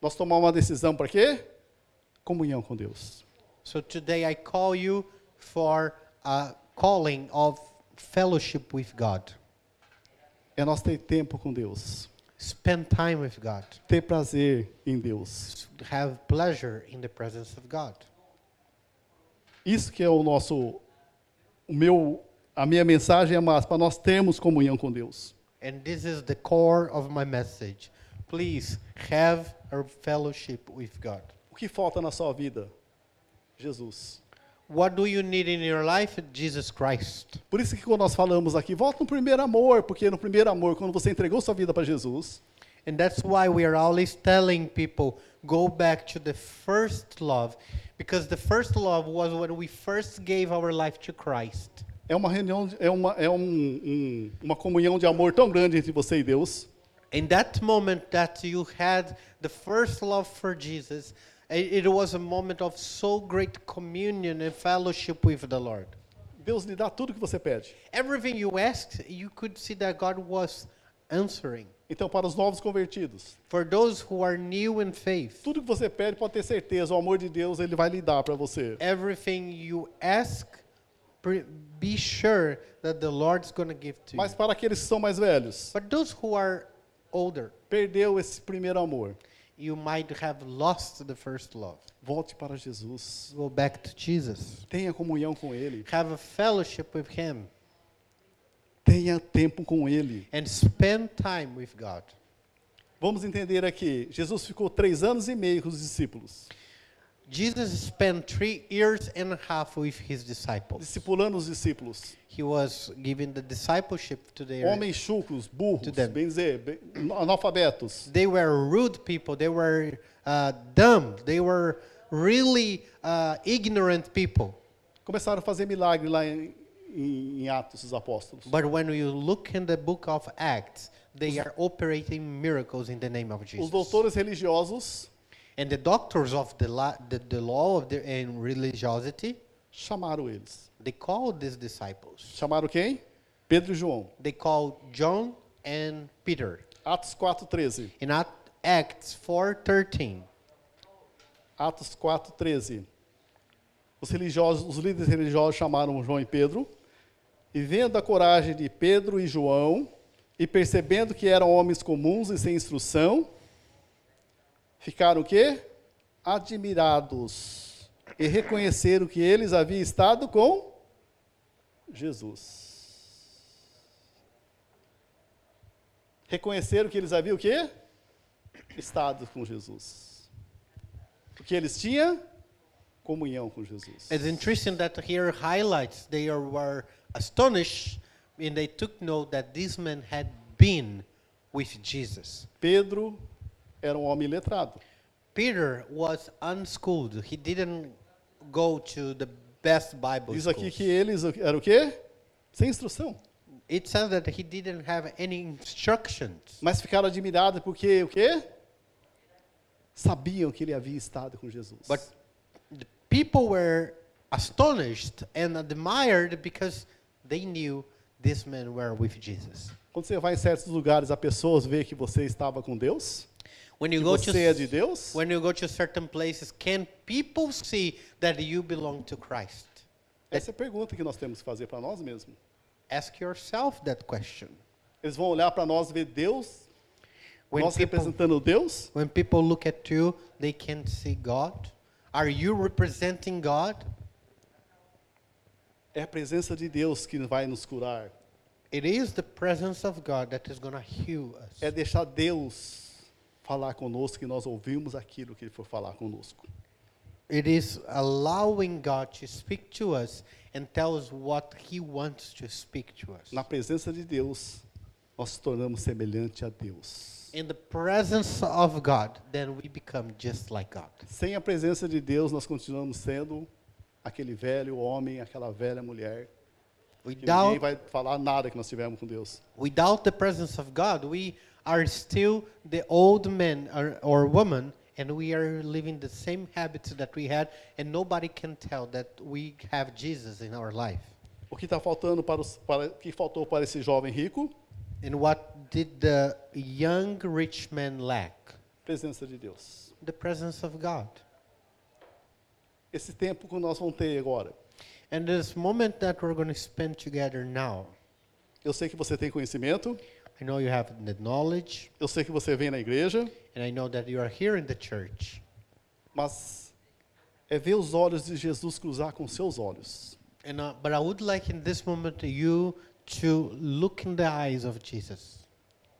nós tomamos uma decisão para quê? Comunhão com Deus. So today I call you for a calling of fellowship with God. É nós ter tempo com Deus. Spend time with God. Ter prazer em Deus. Have pleasure in the presence of God. Isso que é o nosso, o meu, a minha mensagem é mais para nós termos comunhão com Deus. And this is the core of my message. Please have a fellowship with God. O que falta na sua vida? Jesus. What do you need in your life? Jesus Christ. Por isso que quando nós falamos aqui, volta no primeiro amor, porque no primeiro amor, quando você entregou sua vida para Jesus, And that's why we are always telling people go back to the first love because the first love was when we first gave our life to Christ. É uma reunião, é uma, é um, um, uma comunhão de amor tão grande entre você e Deus. In that moment that you had the first love for Jesus, it was a moment of so great communion and fellowship with the Lord. Deus lhe dá tudo que você pede. Everything you asked, you could see that God was answering. Então, para os novos convertidos, For those who are new in faith, tudo que você pede pode ter certeza, o amor de Deus ele vai lhe dar para você. everything you ask, pre- be sure that the Lord's going to give to Mas you. para aqueles que são mais velhos, But those who are older, perdeu esse primeiro amor. you might have lost the first love. Volte para Jesus. Go back to Jesus. Tenha comunhão com Ele. Have a fellowship with Him Tenha tempo com Ele. and spend time with God. Vamos entender aqui. Jesus ficou três anos e meio com os discípulos, Jesus spent three years and a half with his disciples. discipulando os discípulos. He was giving the discipleship to their. Homens chucros, burros, bem dizer, analfabetos. They were rude people. They were uh, dumb. They were really uh, ignorant people. Começaram a fazer milagre lá em, em, em Atos dos Apóstolos. But when you look in the book of Acts, they are operating miracles in the name of Os Jesus. doutores religiosos And the doctors of the, la- the, the law of the, and religiosity, chamaram eles. they called these disciples. Chamaram quem? Pedro e João. They called John and Peter. Atos 4:13. In Act- Acts 4.13, Atos 4:13. Os religiosos, os líderes religiosos chamaram João e Pedro, e vendo a coragem de Pedro e João, e percebendo que eram homens comuns e sem instrução, ficaram o quê? Admirados e reconheceram que eles haviam estado com Jesus. Reconheceram que eles haviam o quê? Estado com Jesus. Porque eles tinham comunhão com Jesus. it's interesting that here highlights they were astonished and they took note that these men had been with Jesus. Pedro era um homem letrado. Peter was unschooled. He didn't go to the best Bible Diz aqui schools. que eles eram o quê? Sem instrução. It says that he didn't have any instructions. Mas ficaram admirados porque o quê? Sabiam que ele havia estado com Jesus. But the people were astonished and admired because they knew these men were with Jesus. Quando você vai em certos lugares, as pessoas veem que você estava com Deus, When que you go to você é de Deus. when you go to certain places, can people see that you belong to Christ? Essa é a pergunta que nós temos que fazer para nós mesmos. Ask yourself that question. Eles vão olhar para nós e ver Deus, When nós people, representando Deus, when people look at you, they can see God. Are you representing God? É a presença de Deus que vai nos curar. It is the presence of God that is going to heal us. É deixar Deus falar conosco e nós ouvimos aquilo que Ele for falar conosco. It is allowing God to speak to us and tell us what He wants to speak to us. Na presença de Deus, nós nos tornamos semelhante a Deus. In the presence of God, then we become just like God. Sem a presença de Deus, nós continuamos sendo aquele velho homem, aquela velha mulher, que ninguém Without, vai falar nada que nós tivemos com Deus. without the presence of God, we are still the old man or, or woman, and we are living the same habits that we had, and nobody can tell that we have Jesus in our life. O que está faltando para, os, para que faltou para esse jovem rico? And what did the young rich man lack? Presença de Deus. The presence of God. Esse tempo que nós vamos ter agora. And this moment that we're going to spend together now, Eu sei que você tem conhecimento, I know you have the knowledge, eu sei que você vem na igreja, and I know that you are here in the church. mas é ver os olhos de Jesus cruzar com seus olhos. And uh, but I would like in this moment you to look in the eyes of Jesus.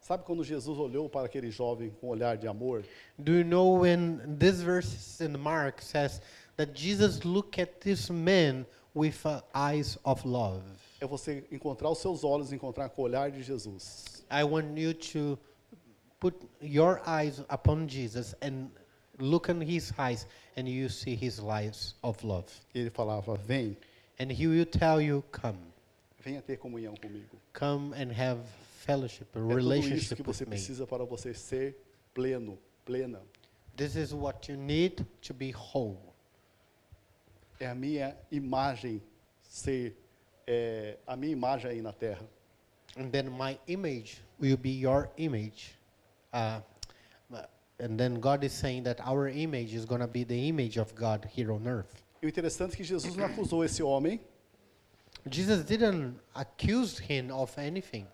Sabe quando Jesus olhou para aquele jovem com um olhar de amor? Do you know when this verse in Mark says that Jesus looked at this man with uh, eyes of love? É você encontrar os seus olhos, encontrar com o olhar de Jesus. I want you to put your eyes upon Jesus and look in his eyes and you see his lives of love. Ele falava: Vem, And he will tell you, come. venha ter comunhão comigo. Come and have fellowship, a É tudo isso relationship que with você precisa para você ser pleno, plena. This is what you need to be whole. É a minha imagem ser, é, a minha imagem aí na terra. And then my image will be your image. Uh, and then God is saying that our image is going to be the image of God here on earth. E o interessante é que Jesus não acusou esse homem. Jesus didn't accuse him of anything.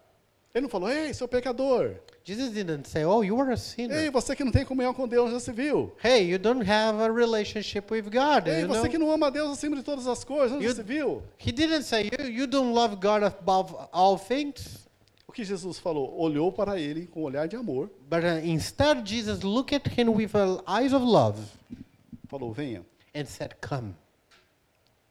Ele não falou, ei, seu pecador. Jesus didn't say, "Oh, you are a sinner." Ei, você que não tem comunhão com Deus, já se viu. Hey, you don't have a relationship with God. Ei, you você know? que não ama a Deus acima de todas as coisas, já se viu. He didn't say you, you don't love God above all things. O que Jesus falou? Olhou para ele com um olhar de amor, But uh, instead, Jesus looked at him with uh, eyes of love falou, venha, and said, "Come,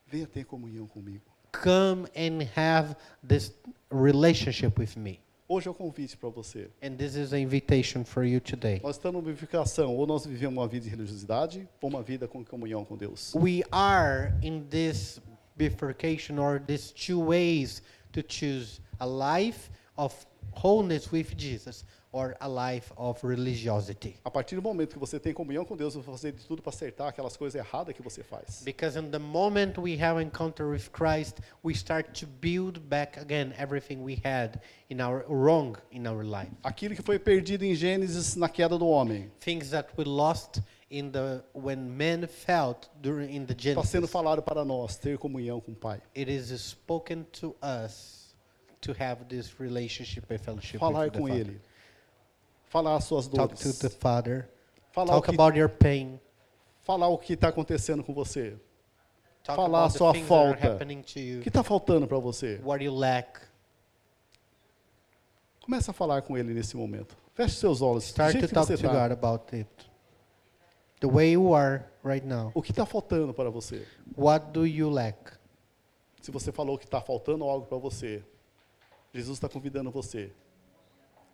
venha ter comunhão comigo. come and have this relationship with me." Hoje é o convite para você. And this is an invitation for you today. Nós estamos em vivificação, ou nós vivemos uma vida de religiosidade, ou uma vida com comunhão com Deus. We are in this bifurcation or these two ways to choose a life of wholeness with Jesus or a life of religiosity. A partir do momento que você tem comunhão com Deus, você vai fazer de tudo para acertar aquelas coisas erradas que você faz. Because in the moment we have encounter with Christ, we start to build back again everything we had in our wrong in our life. Aquilo que foi perdido em Gênesis na queda do homem, Things that we lost in the when men felt during in the está sendo Genesis. falado para nós ter comunhão com o Pai. It is spoken to us to have this relationship and fellowship Falar with the com Father. Ele. Falar as suas Talk to the dores. Father. Falar o Talk que about your pain. falar o que está acontecendo com você. Talk Falar a sua falta. O you. que está faltando para você? What you lack. Começa a falar com Ele nesse momento. Feche seus olhos. Start to talk to God está. about it. The way you are right now. O que está faltando para você? What do you lack? Se você falou que está faltando algo para você, Jesus está convidando você,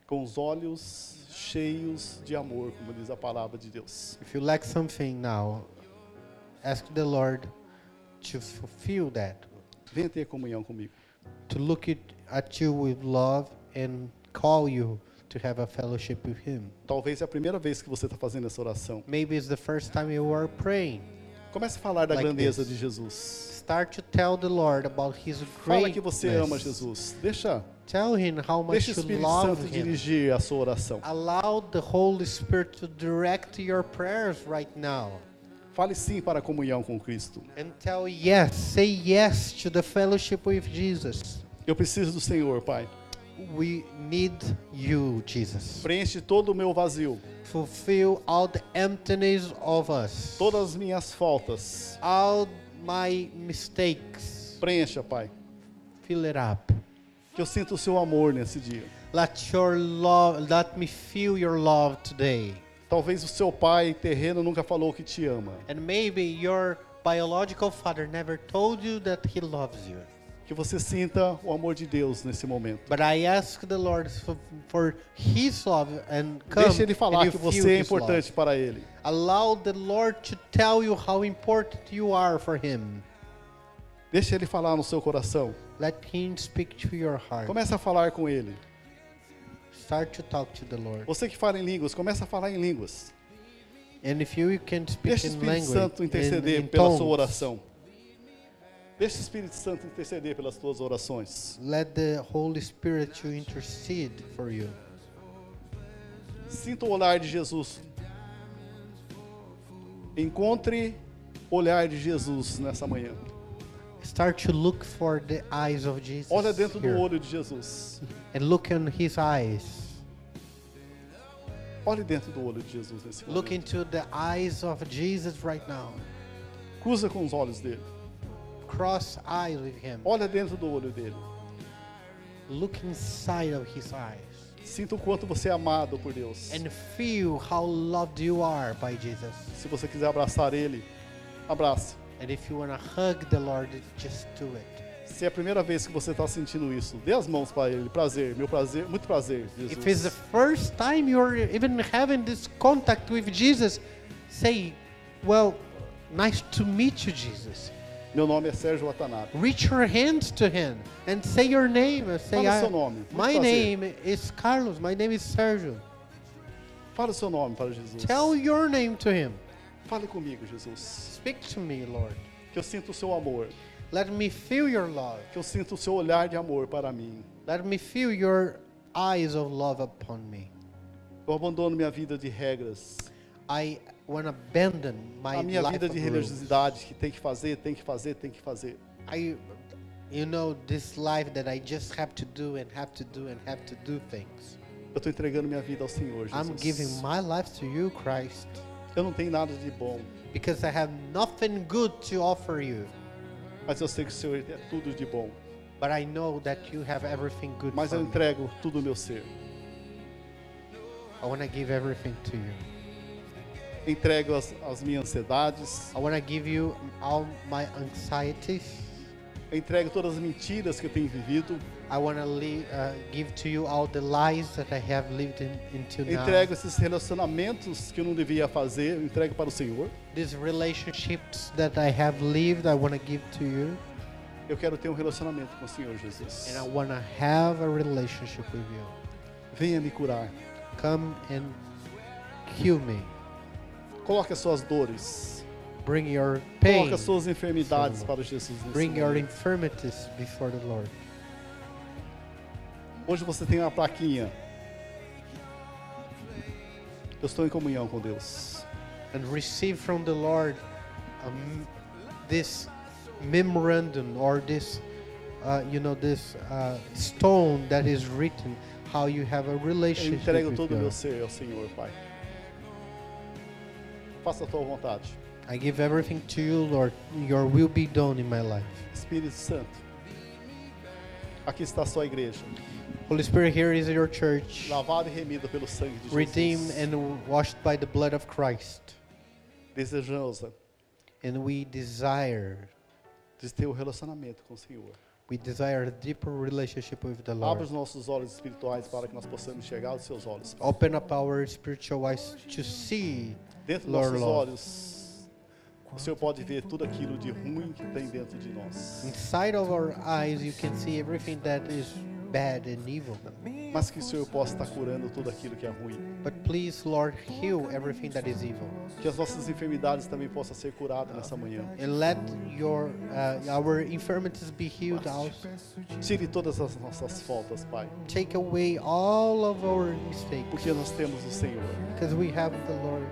com os olhos cheios de amor, como diz a palavra de Deus. If you lack something now, ask the Lord to fulfill that, Venha ter comunhão comigo. to look at you with love and call you to have a fellowship with Him. Talvez é a primeira vez que você está fazendo essa oração. Maybe it's the first time you are praying. Comece a falar da Like grandeza this. de Jesus. Start to tell the Lord about His Fala que você ama greatness. Jesus. Deixa, Tell Him how much deixa o you Espírito love Santo Him. dirigir a sua oração. Allow the Holy Spirit to direct your prayers right now. Fale sim para a comunhão com Cristo. And tell yes, say yes to the fellowship with Jesus. Eu preciso do Senhor, Pai. We need you, Jesus. Preenche todo o meu vazio, Fulfill all the emptiness of us, todas as minhas faltas. all my mistakes. Preencha, Pai. Fill it up. Que eu sinta o seu amor nesse dia. Let your love, let me feel your love today. Talvez o seu pai terreno nunca falou que te ama. And maybe your biological father never told you that he loves you. Que você sinta o amor de Deus nesse momento. But I ask the Lord for, for His love and come Deixe ele falar que você é importante love. para ele. Allow the Lord to tell you how important you are for Him. Deixe ele falar no seu coração. Let Him speak to your heart. Comece a falar com ele. Start to talk to the Lord. Você que fala em línguas, comece a falar em línguas. And if you can speak Deixe o in Espírito language, Santo in, interceder in pela sua oração. Deixe o Espírito Santo interceder pelas tuas orações. let the Holy Spirit to intercede for you. Sinta o olhar de Jesus. Encontre o olhar de Jesus nessa manhã. Start to look for the eyes of Jesus Olha dentro do here. olho de Jesus. and look in His eyes. Olhe dentro do olho de Jesus nesse Look momento. into the eyes of Jesus right now. Cruza com os olhos dele. Cross eyes with Him. Olha dentro do olho dele. Look inside of His eyes. Sinta o quanto você é amado por Deus. and feel how loved you are by Jesus. Se você quiser abraçar ele, abrace. And if you want to hug the Lord, just do it. Se é a primeira vez que você está sentindo isso, dê as mãos para ele. Prazer, meu prazer, muito prazer, If it's Jesus. the first time you're even having this contact with Jesus, say, Well, nice to meet you, Jesus. Meu nome é Sérgio Watanabe. Reach your hands to him and say your name. Say, Fala "I- seu nome. Muito My prazer." name is Carlos. My name is Sergio. Fale o seu nome para Jesus. Tell your name to him. Fale comigo, Jesus. Speak to me, Lord. Que eu sinto o seu amor. Let me feel your love. Que eu sinto o seu olhar de amor para mim. Let me feel your eyes of love upon me. Eu abandono minha vida de regras. I want to abandon my a minha life vida de rules. religiosidade que tem que fazer, tem que fazer, tem que fazer. I, you know, this life that I just have to do and have to do and have to do things. Eu estou entregando minha vida ao Senhor, Jesus. I'm giving my life to you, Christ, Eu não tenho nada de bom, because I have nothing good to offer you. mas eu sei que o Senhor é tudo de bom. But I know that you have everything good Mas eu me. entrego tudo o meu ser. I want to give everything to you. Entrego as, as minhas ansiedades. I want to give you all my anxieties. Eu entrego todas as mentiras que eu tenho vivido. I want to uh, give to you all the lies that I have lived in, until now. entrego esses relacionamentos que eu não devia fazer. Eu entrego para o Senhor. These relationships that I have lived, I want to give to you. Eu quero ter um relacionamento com o Senhor, Jesus. And I want to have a relationship with you. Venha me curar. Come and heal me. Coloque as suas dores. Bring your pain. Coloque as suas enfermidades para Jesus. Bring your infirmities before the Lord. Hoje você tem uma plaquinha. Eu estou em comunhão com Deus. And receive from the Lord um, this memorandum or this, uh, you know, this uh, stone that is written how you have a Eu relationship entrego with todo o meu ser ao Senhor, Pai. Faça a tua vontade. I give everything to you, Lord. Your will be done in my life. Espírito Santo. Aqui está a sua igreja, Holy Spirit, here is your church, lavada e remida pelo sangue de redeemed Jesus. and washed by the blood of Christ. Desejosa And we desire, de ter um relacionamento com o Senhor. we desire a deeper relationship with the Abra Lord. os nossos olhos espirituais para que nós possamos enxergar os seus olhos. Open up our spiritual eyes to see Dentro dos Lord, nossos Lord. olhos, o Senhor pode ver tudo aquilo de ruim que tem dentro de nós. Inside of our eyes, you can see everything that is bad and evil. Mas que o Senhor possa estar curando tudo aquilo que é ruim. But please, Lord, heal everything that is evil. Que as nossas enfermidades também possam ser curadas nessa manhã. And let your uh, our infirmities be healed also. Tire todas as nossas faltas, Pai. Take away all of our mistakes. Porque nós temos o Senhor. Because we have the Lord.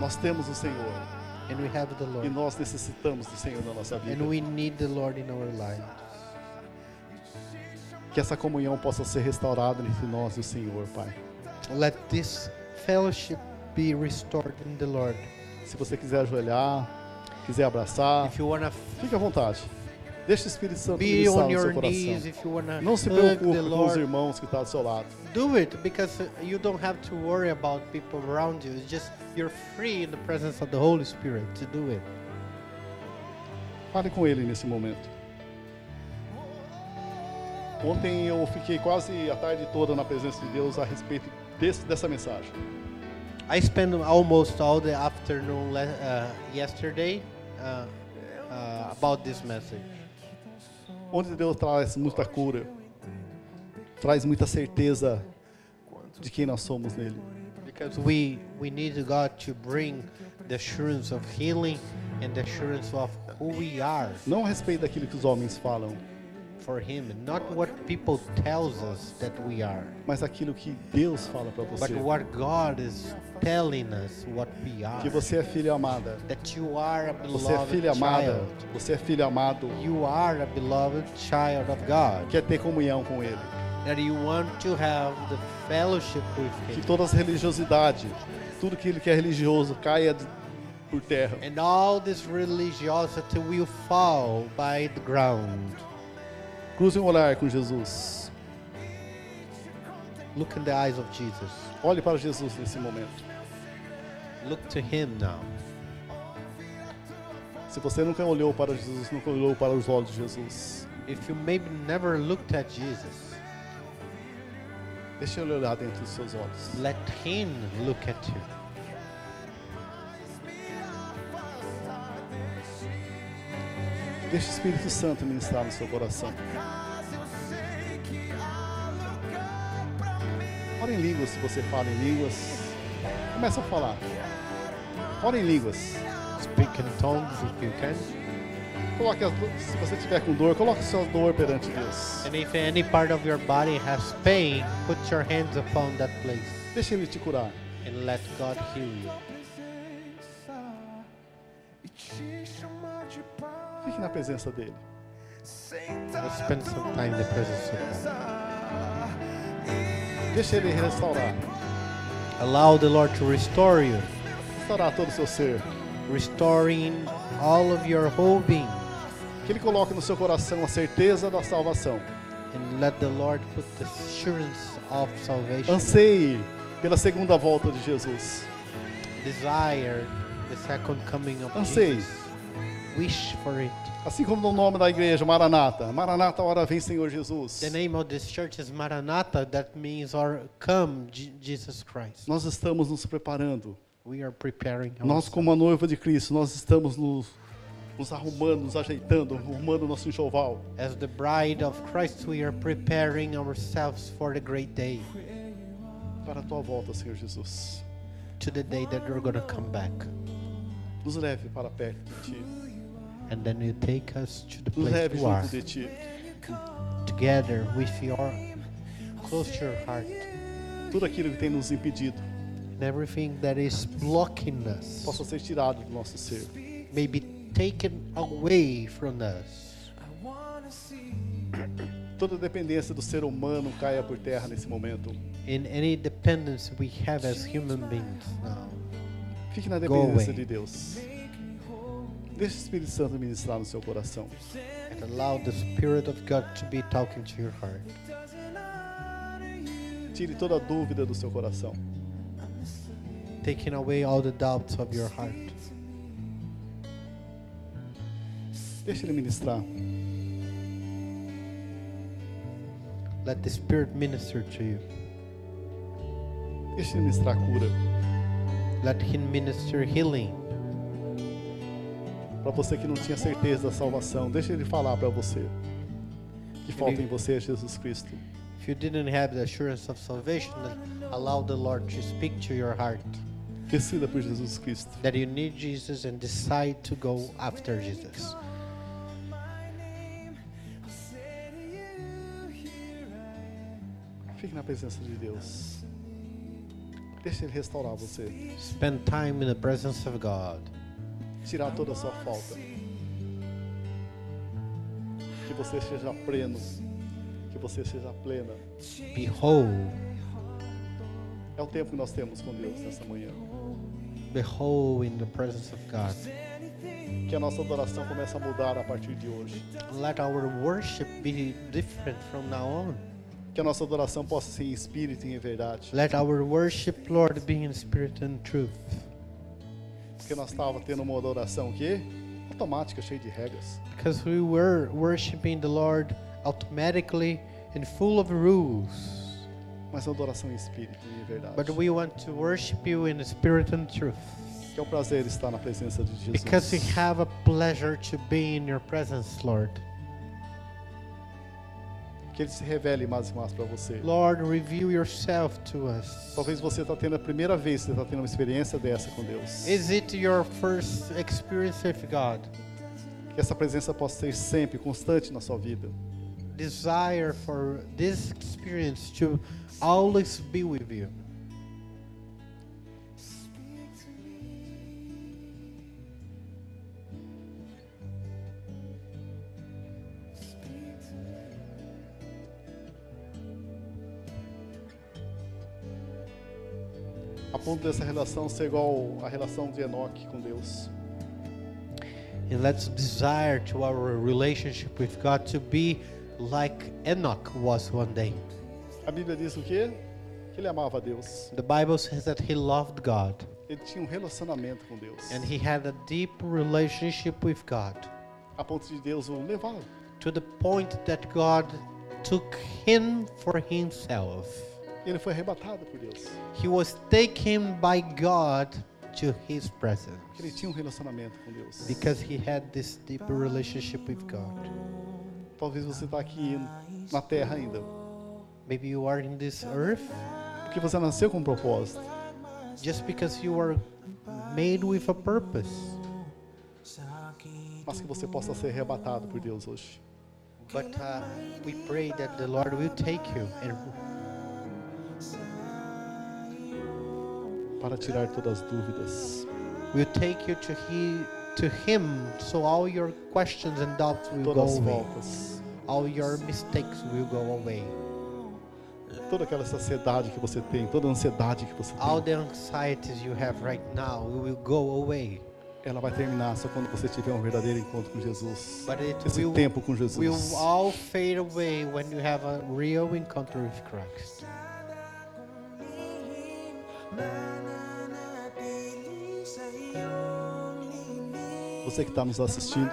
Nós temos o Senhor. And we have the E Lord. nós necessitamos do Senhor na nossa vida. And we need the Lord in our lives. Que essa comunhão possa ser restaurada entre nós e o Senhor, Pai. Let this fellowship be restored in the Lord. Se você quiser ajoelhar, quiser abraçar, fique à vontade. Deixe o Espírito Santo be ministrar on no seu your knees, coração. if you want to Não se hug preocupe the com os Lord, irmãos que estão do seu lado. do it because uh, you don't have to worry about people around you. It's just you're free in the presence of the Holy Spirit to do it. Fale com ele nesse momento. Ontem eu fiquei quase a tarde toda na presença de Deus a respeito desse, dessa mensagem. I spent almost all the afternoon le- uh, yesterday uh, uh, about this message. Onde Deus traz muita cura, traz muita certeza de quem nós somos nele. Because we we need God to bring the assurance of healing and the assurance of who we are Não a respeito daquilo que os homens falam, for Him, not what people tells us that we are, mas aquilo que Deus fala para você. but what God is telling us what we are. Que você é filha amada. That you are a Você é beloved filha amada. child. Você é filho amado. You are a beloved child of God. Quer ter comunhão com Ele. That you want to have the fellowship with Que Him. toda as religiosidade, tudo aquilo que é religioso caia por terra. And all this religiosity will fall by the ground. Cruze um olhar com Jesus. Look in the eyes of Jesus. Olhe para Jesus nesse momento. Look to Him now. Se você nunca olhou para Jesus, nunca olhou para os olhos de Jesus, If you maybe never looked at Jesus, Deixa ele olhar dentro dos seus olhos. let Him look at you. Deixa o Espírito Santo ministrar no seu coração. Ora em línguas, se você fala em línguas. Começa a falar. Ora em línguas. Speak in tongues if you can. Coloque as, se você tiver com dor, coloque sua dor perante Deus. And if any part of your body has pain, put your hands upon that place Deixa ele te curar. and let God heal you. Fique na presença dele. Spend some time in the presence of God. Deixa ele restaurar. Allow the Lord to restore you, Restaurar todo o seu ser. restoring all of your whole being. Que ele coloque no seu coração a certeza da salvação. And let the Lord put the assurance of salvation. Anseie pela segunda volta de Jesus. Desire the second coming of Anseie. Jesus. Wish for it. Assim como no nome da igreja, Maranata. Maranata, hora vem, Senhor Jesus. The name of this church is Maranatha. That means, or come, Je- Jesus Christ. Nós estamos nos preparando. We are preparing. Nós, ourselves. como a noiva de Cristo, nós estamos nos, nos arrumando, nos ajeitando, arrumando nosso enxoval. As the bride of Christ, we are preparing ourselves for the great day, Para a tua volta, Senhor Jesus. to the day that you're going to come back. Nos leve para perto de ti. And then you take us to the Nos place leve you are, junto de ti. together with your, close to your heart. Tudo aquilo que tem nos impedido And everything that is blocking us possa ser tirado do nosso ser. may be taken away from us. Toda dependência do ser humano caia por terra nesse momento. In any dependence we have as human beings now. Fique na Go dependência away. de Deus. Deixe o Espírito Santo ministrar no seu coração. And allow the Spirit of God to be talking to your heart. Tire toda a dúvida do seu coração. Taking away all the doubts of your heart. Deixe ele ministrar. Let the Spirit minister to you. Deixe ele ministrar cura. Let Him minister healing. Para você que não tinha certeza da salvação, deixe ele falar para você. Que falta em você é Jesus Cristo. If you didn't have the assurance of salvation, then allow the Lord to speak to your heart. Decida por Jesus Cristo. That you need Jesus and decide to go after Jesus. Fique na presença de Deus. Deixe ele restaurar você. Spend time in the presence of God. Tirar toda a sua falta. Que você seja pleno. Que você seja plena. Be whole. É o tempo que nós temos com Deus nessa manhã. Be whole in the presence of God. Que a nossa adoração comece a mudar a partir de hoje. Let our worship be different from now on. Que a nossa adoração possa ser em espírito e em verdade. Let our worship, Lord, be in spirit and truth. Porque nós estávamos tendo uma adoração que automática, cheia de regras. Because we were worshiping the Lord automatically and full of rules. Mas uma adoração em espírito e em verdade. But we want to worship you in spirit and truth. Que é um prazer estar na presença de Jesus. Because we have a pleasure to be in your presence, Lord. Que ele se revele mais e mais para você. Lord, reveal yourself to us. Talvez você está tendo a primeira vez que você está tendo uma experiência dessa com Deus. Is it your first experience with God? Que essa presença possa ser sempre constante na sua vida. Desire for this experience to always be with you. Ponto dessa relação ser igual à relação de Enoque com Deus. And let's desire to our relationship with God to be like Enoch was one day. A Bíblia diz o quê? Que ele amava Deus. The Bible says that he loved God Ele tinha um relacionamento com Deus. and he had a deep relationship with God A ponto de Deus o levar. to the point that God took him for himself. Ele foi arrebatado por Deus. He was taken by God to his presence ele tinha um relacionamento com Deus. because he had this deep relationship with God. Talvez você está aqui na terra ainda. Maybe you are in this earth Porque você nasceu com um propósito. just because you are made with a purpose. Mas que você possa ser arrebatado por Deus hoje. But uh, we pray that the Lord will take you and Para tirar todas as dúvidas. will take you to he to Him, so all your questions and doubts will go Todas as away. voltas. All your mistakes will go away. Toda aquela ansiedade que você tem. Toda a ansiedade que você All tem. the anxieties you have right now will go away. Ela vai terminar só quando você tiver um verdadeiro encontro com Jesus. Esse will, tempo com will Jesus. all fade away when you have a real encounter with Christ. Você que está nos assistindo.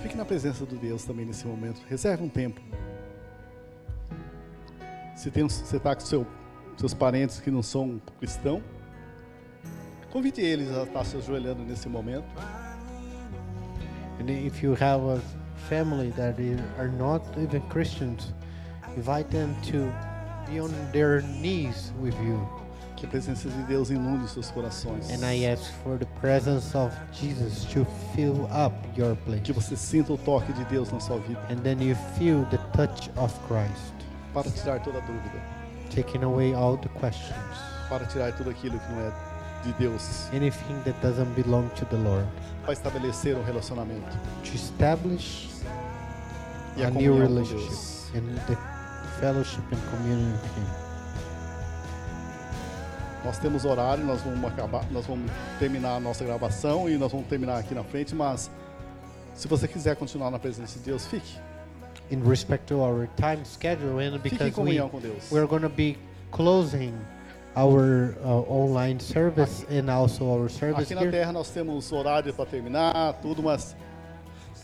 Fique na presença de Deus também nesse momento. Reserve um tempo. Se tem, você está com seu, seus parentes que não são cristãos, convide eles a estar se ajoelhando nesse momento. And if you have a family that are not even Christians, invite them to be on their knees with you. Que a presença de Deus inunde seus corações. And I ask for the presence of Jesus to fill up your place. Que você sinta o toque de Deus na sua vida. And then you feel the touch of Christ, Para tirar toda dúvida. taking away all the questions, Para tirar tudo aquilo que não é de Deus. anything that doesn't belong to the Lord, Para estabelecer um relacionamento. to establish a a new relationship and the fellowship and communion with Him. Nós temos horário, nós vamos acabar, nós vamos terminar a nossa gravação e nós vamos terminar aqui na frente, mas se você quiser continuar na presença de Deus, fique. In respect to our time schedule, and Fique em because we comunhão com Deus. we're going to be closing our uh, online service and also our service Aqui na here. Terra nós temos horário para terminar, tudo, mas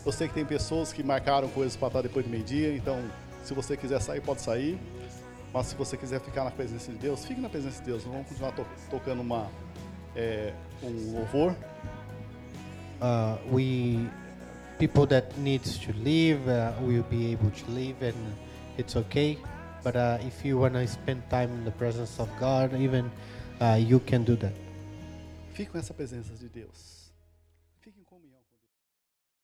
eu sei que tem pessoas que marcaram coisas para estar depois do meio-dia, então se você quiser sair, pode sair. Mas se você quiser ficar na presença de Deus, fique na presença de Deus. Vamos continuar to- tocando uma, é, um louvor. uh, we people that needs to leave uh, will be able to leave and it's okay but uh, if you want to spend time in the presence of god even uh, you can do that Fique com essa presença de Deus.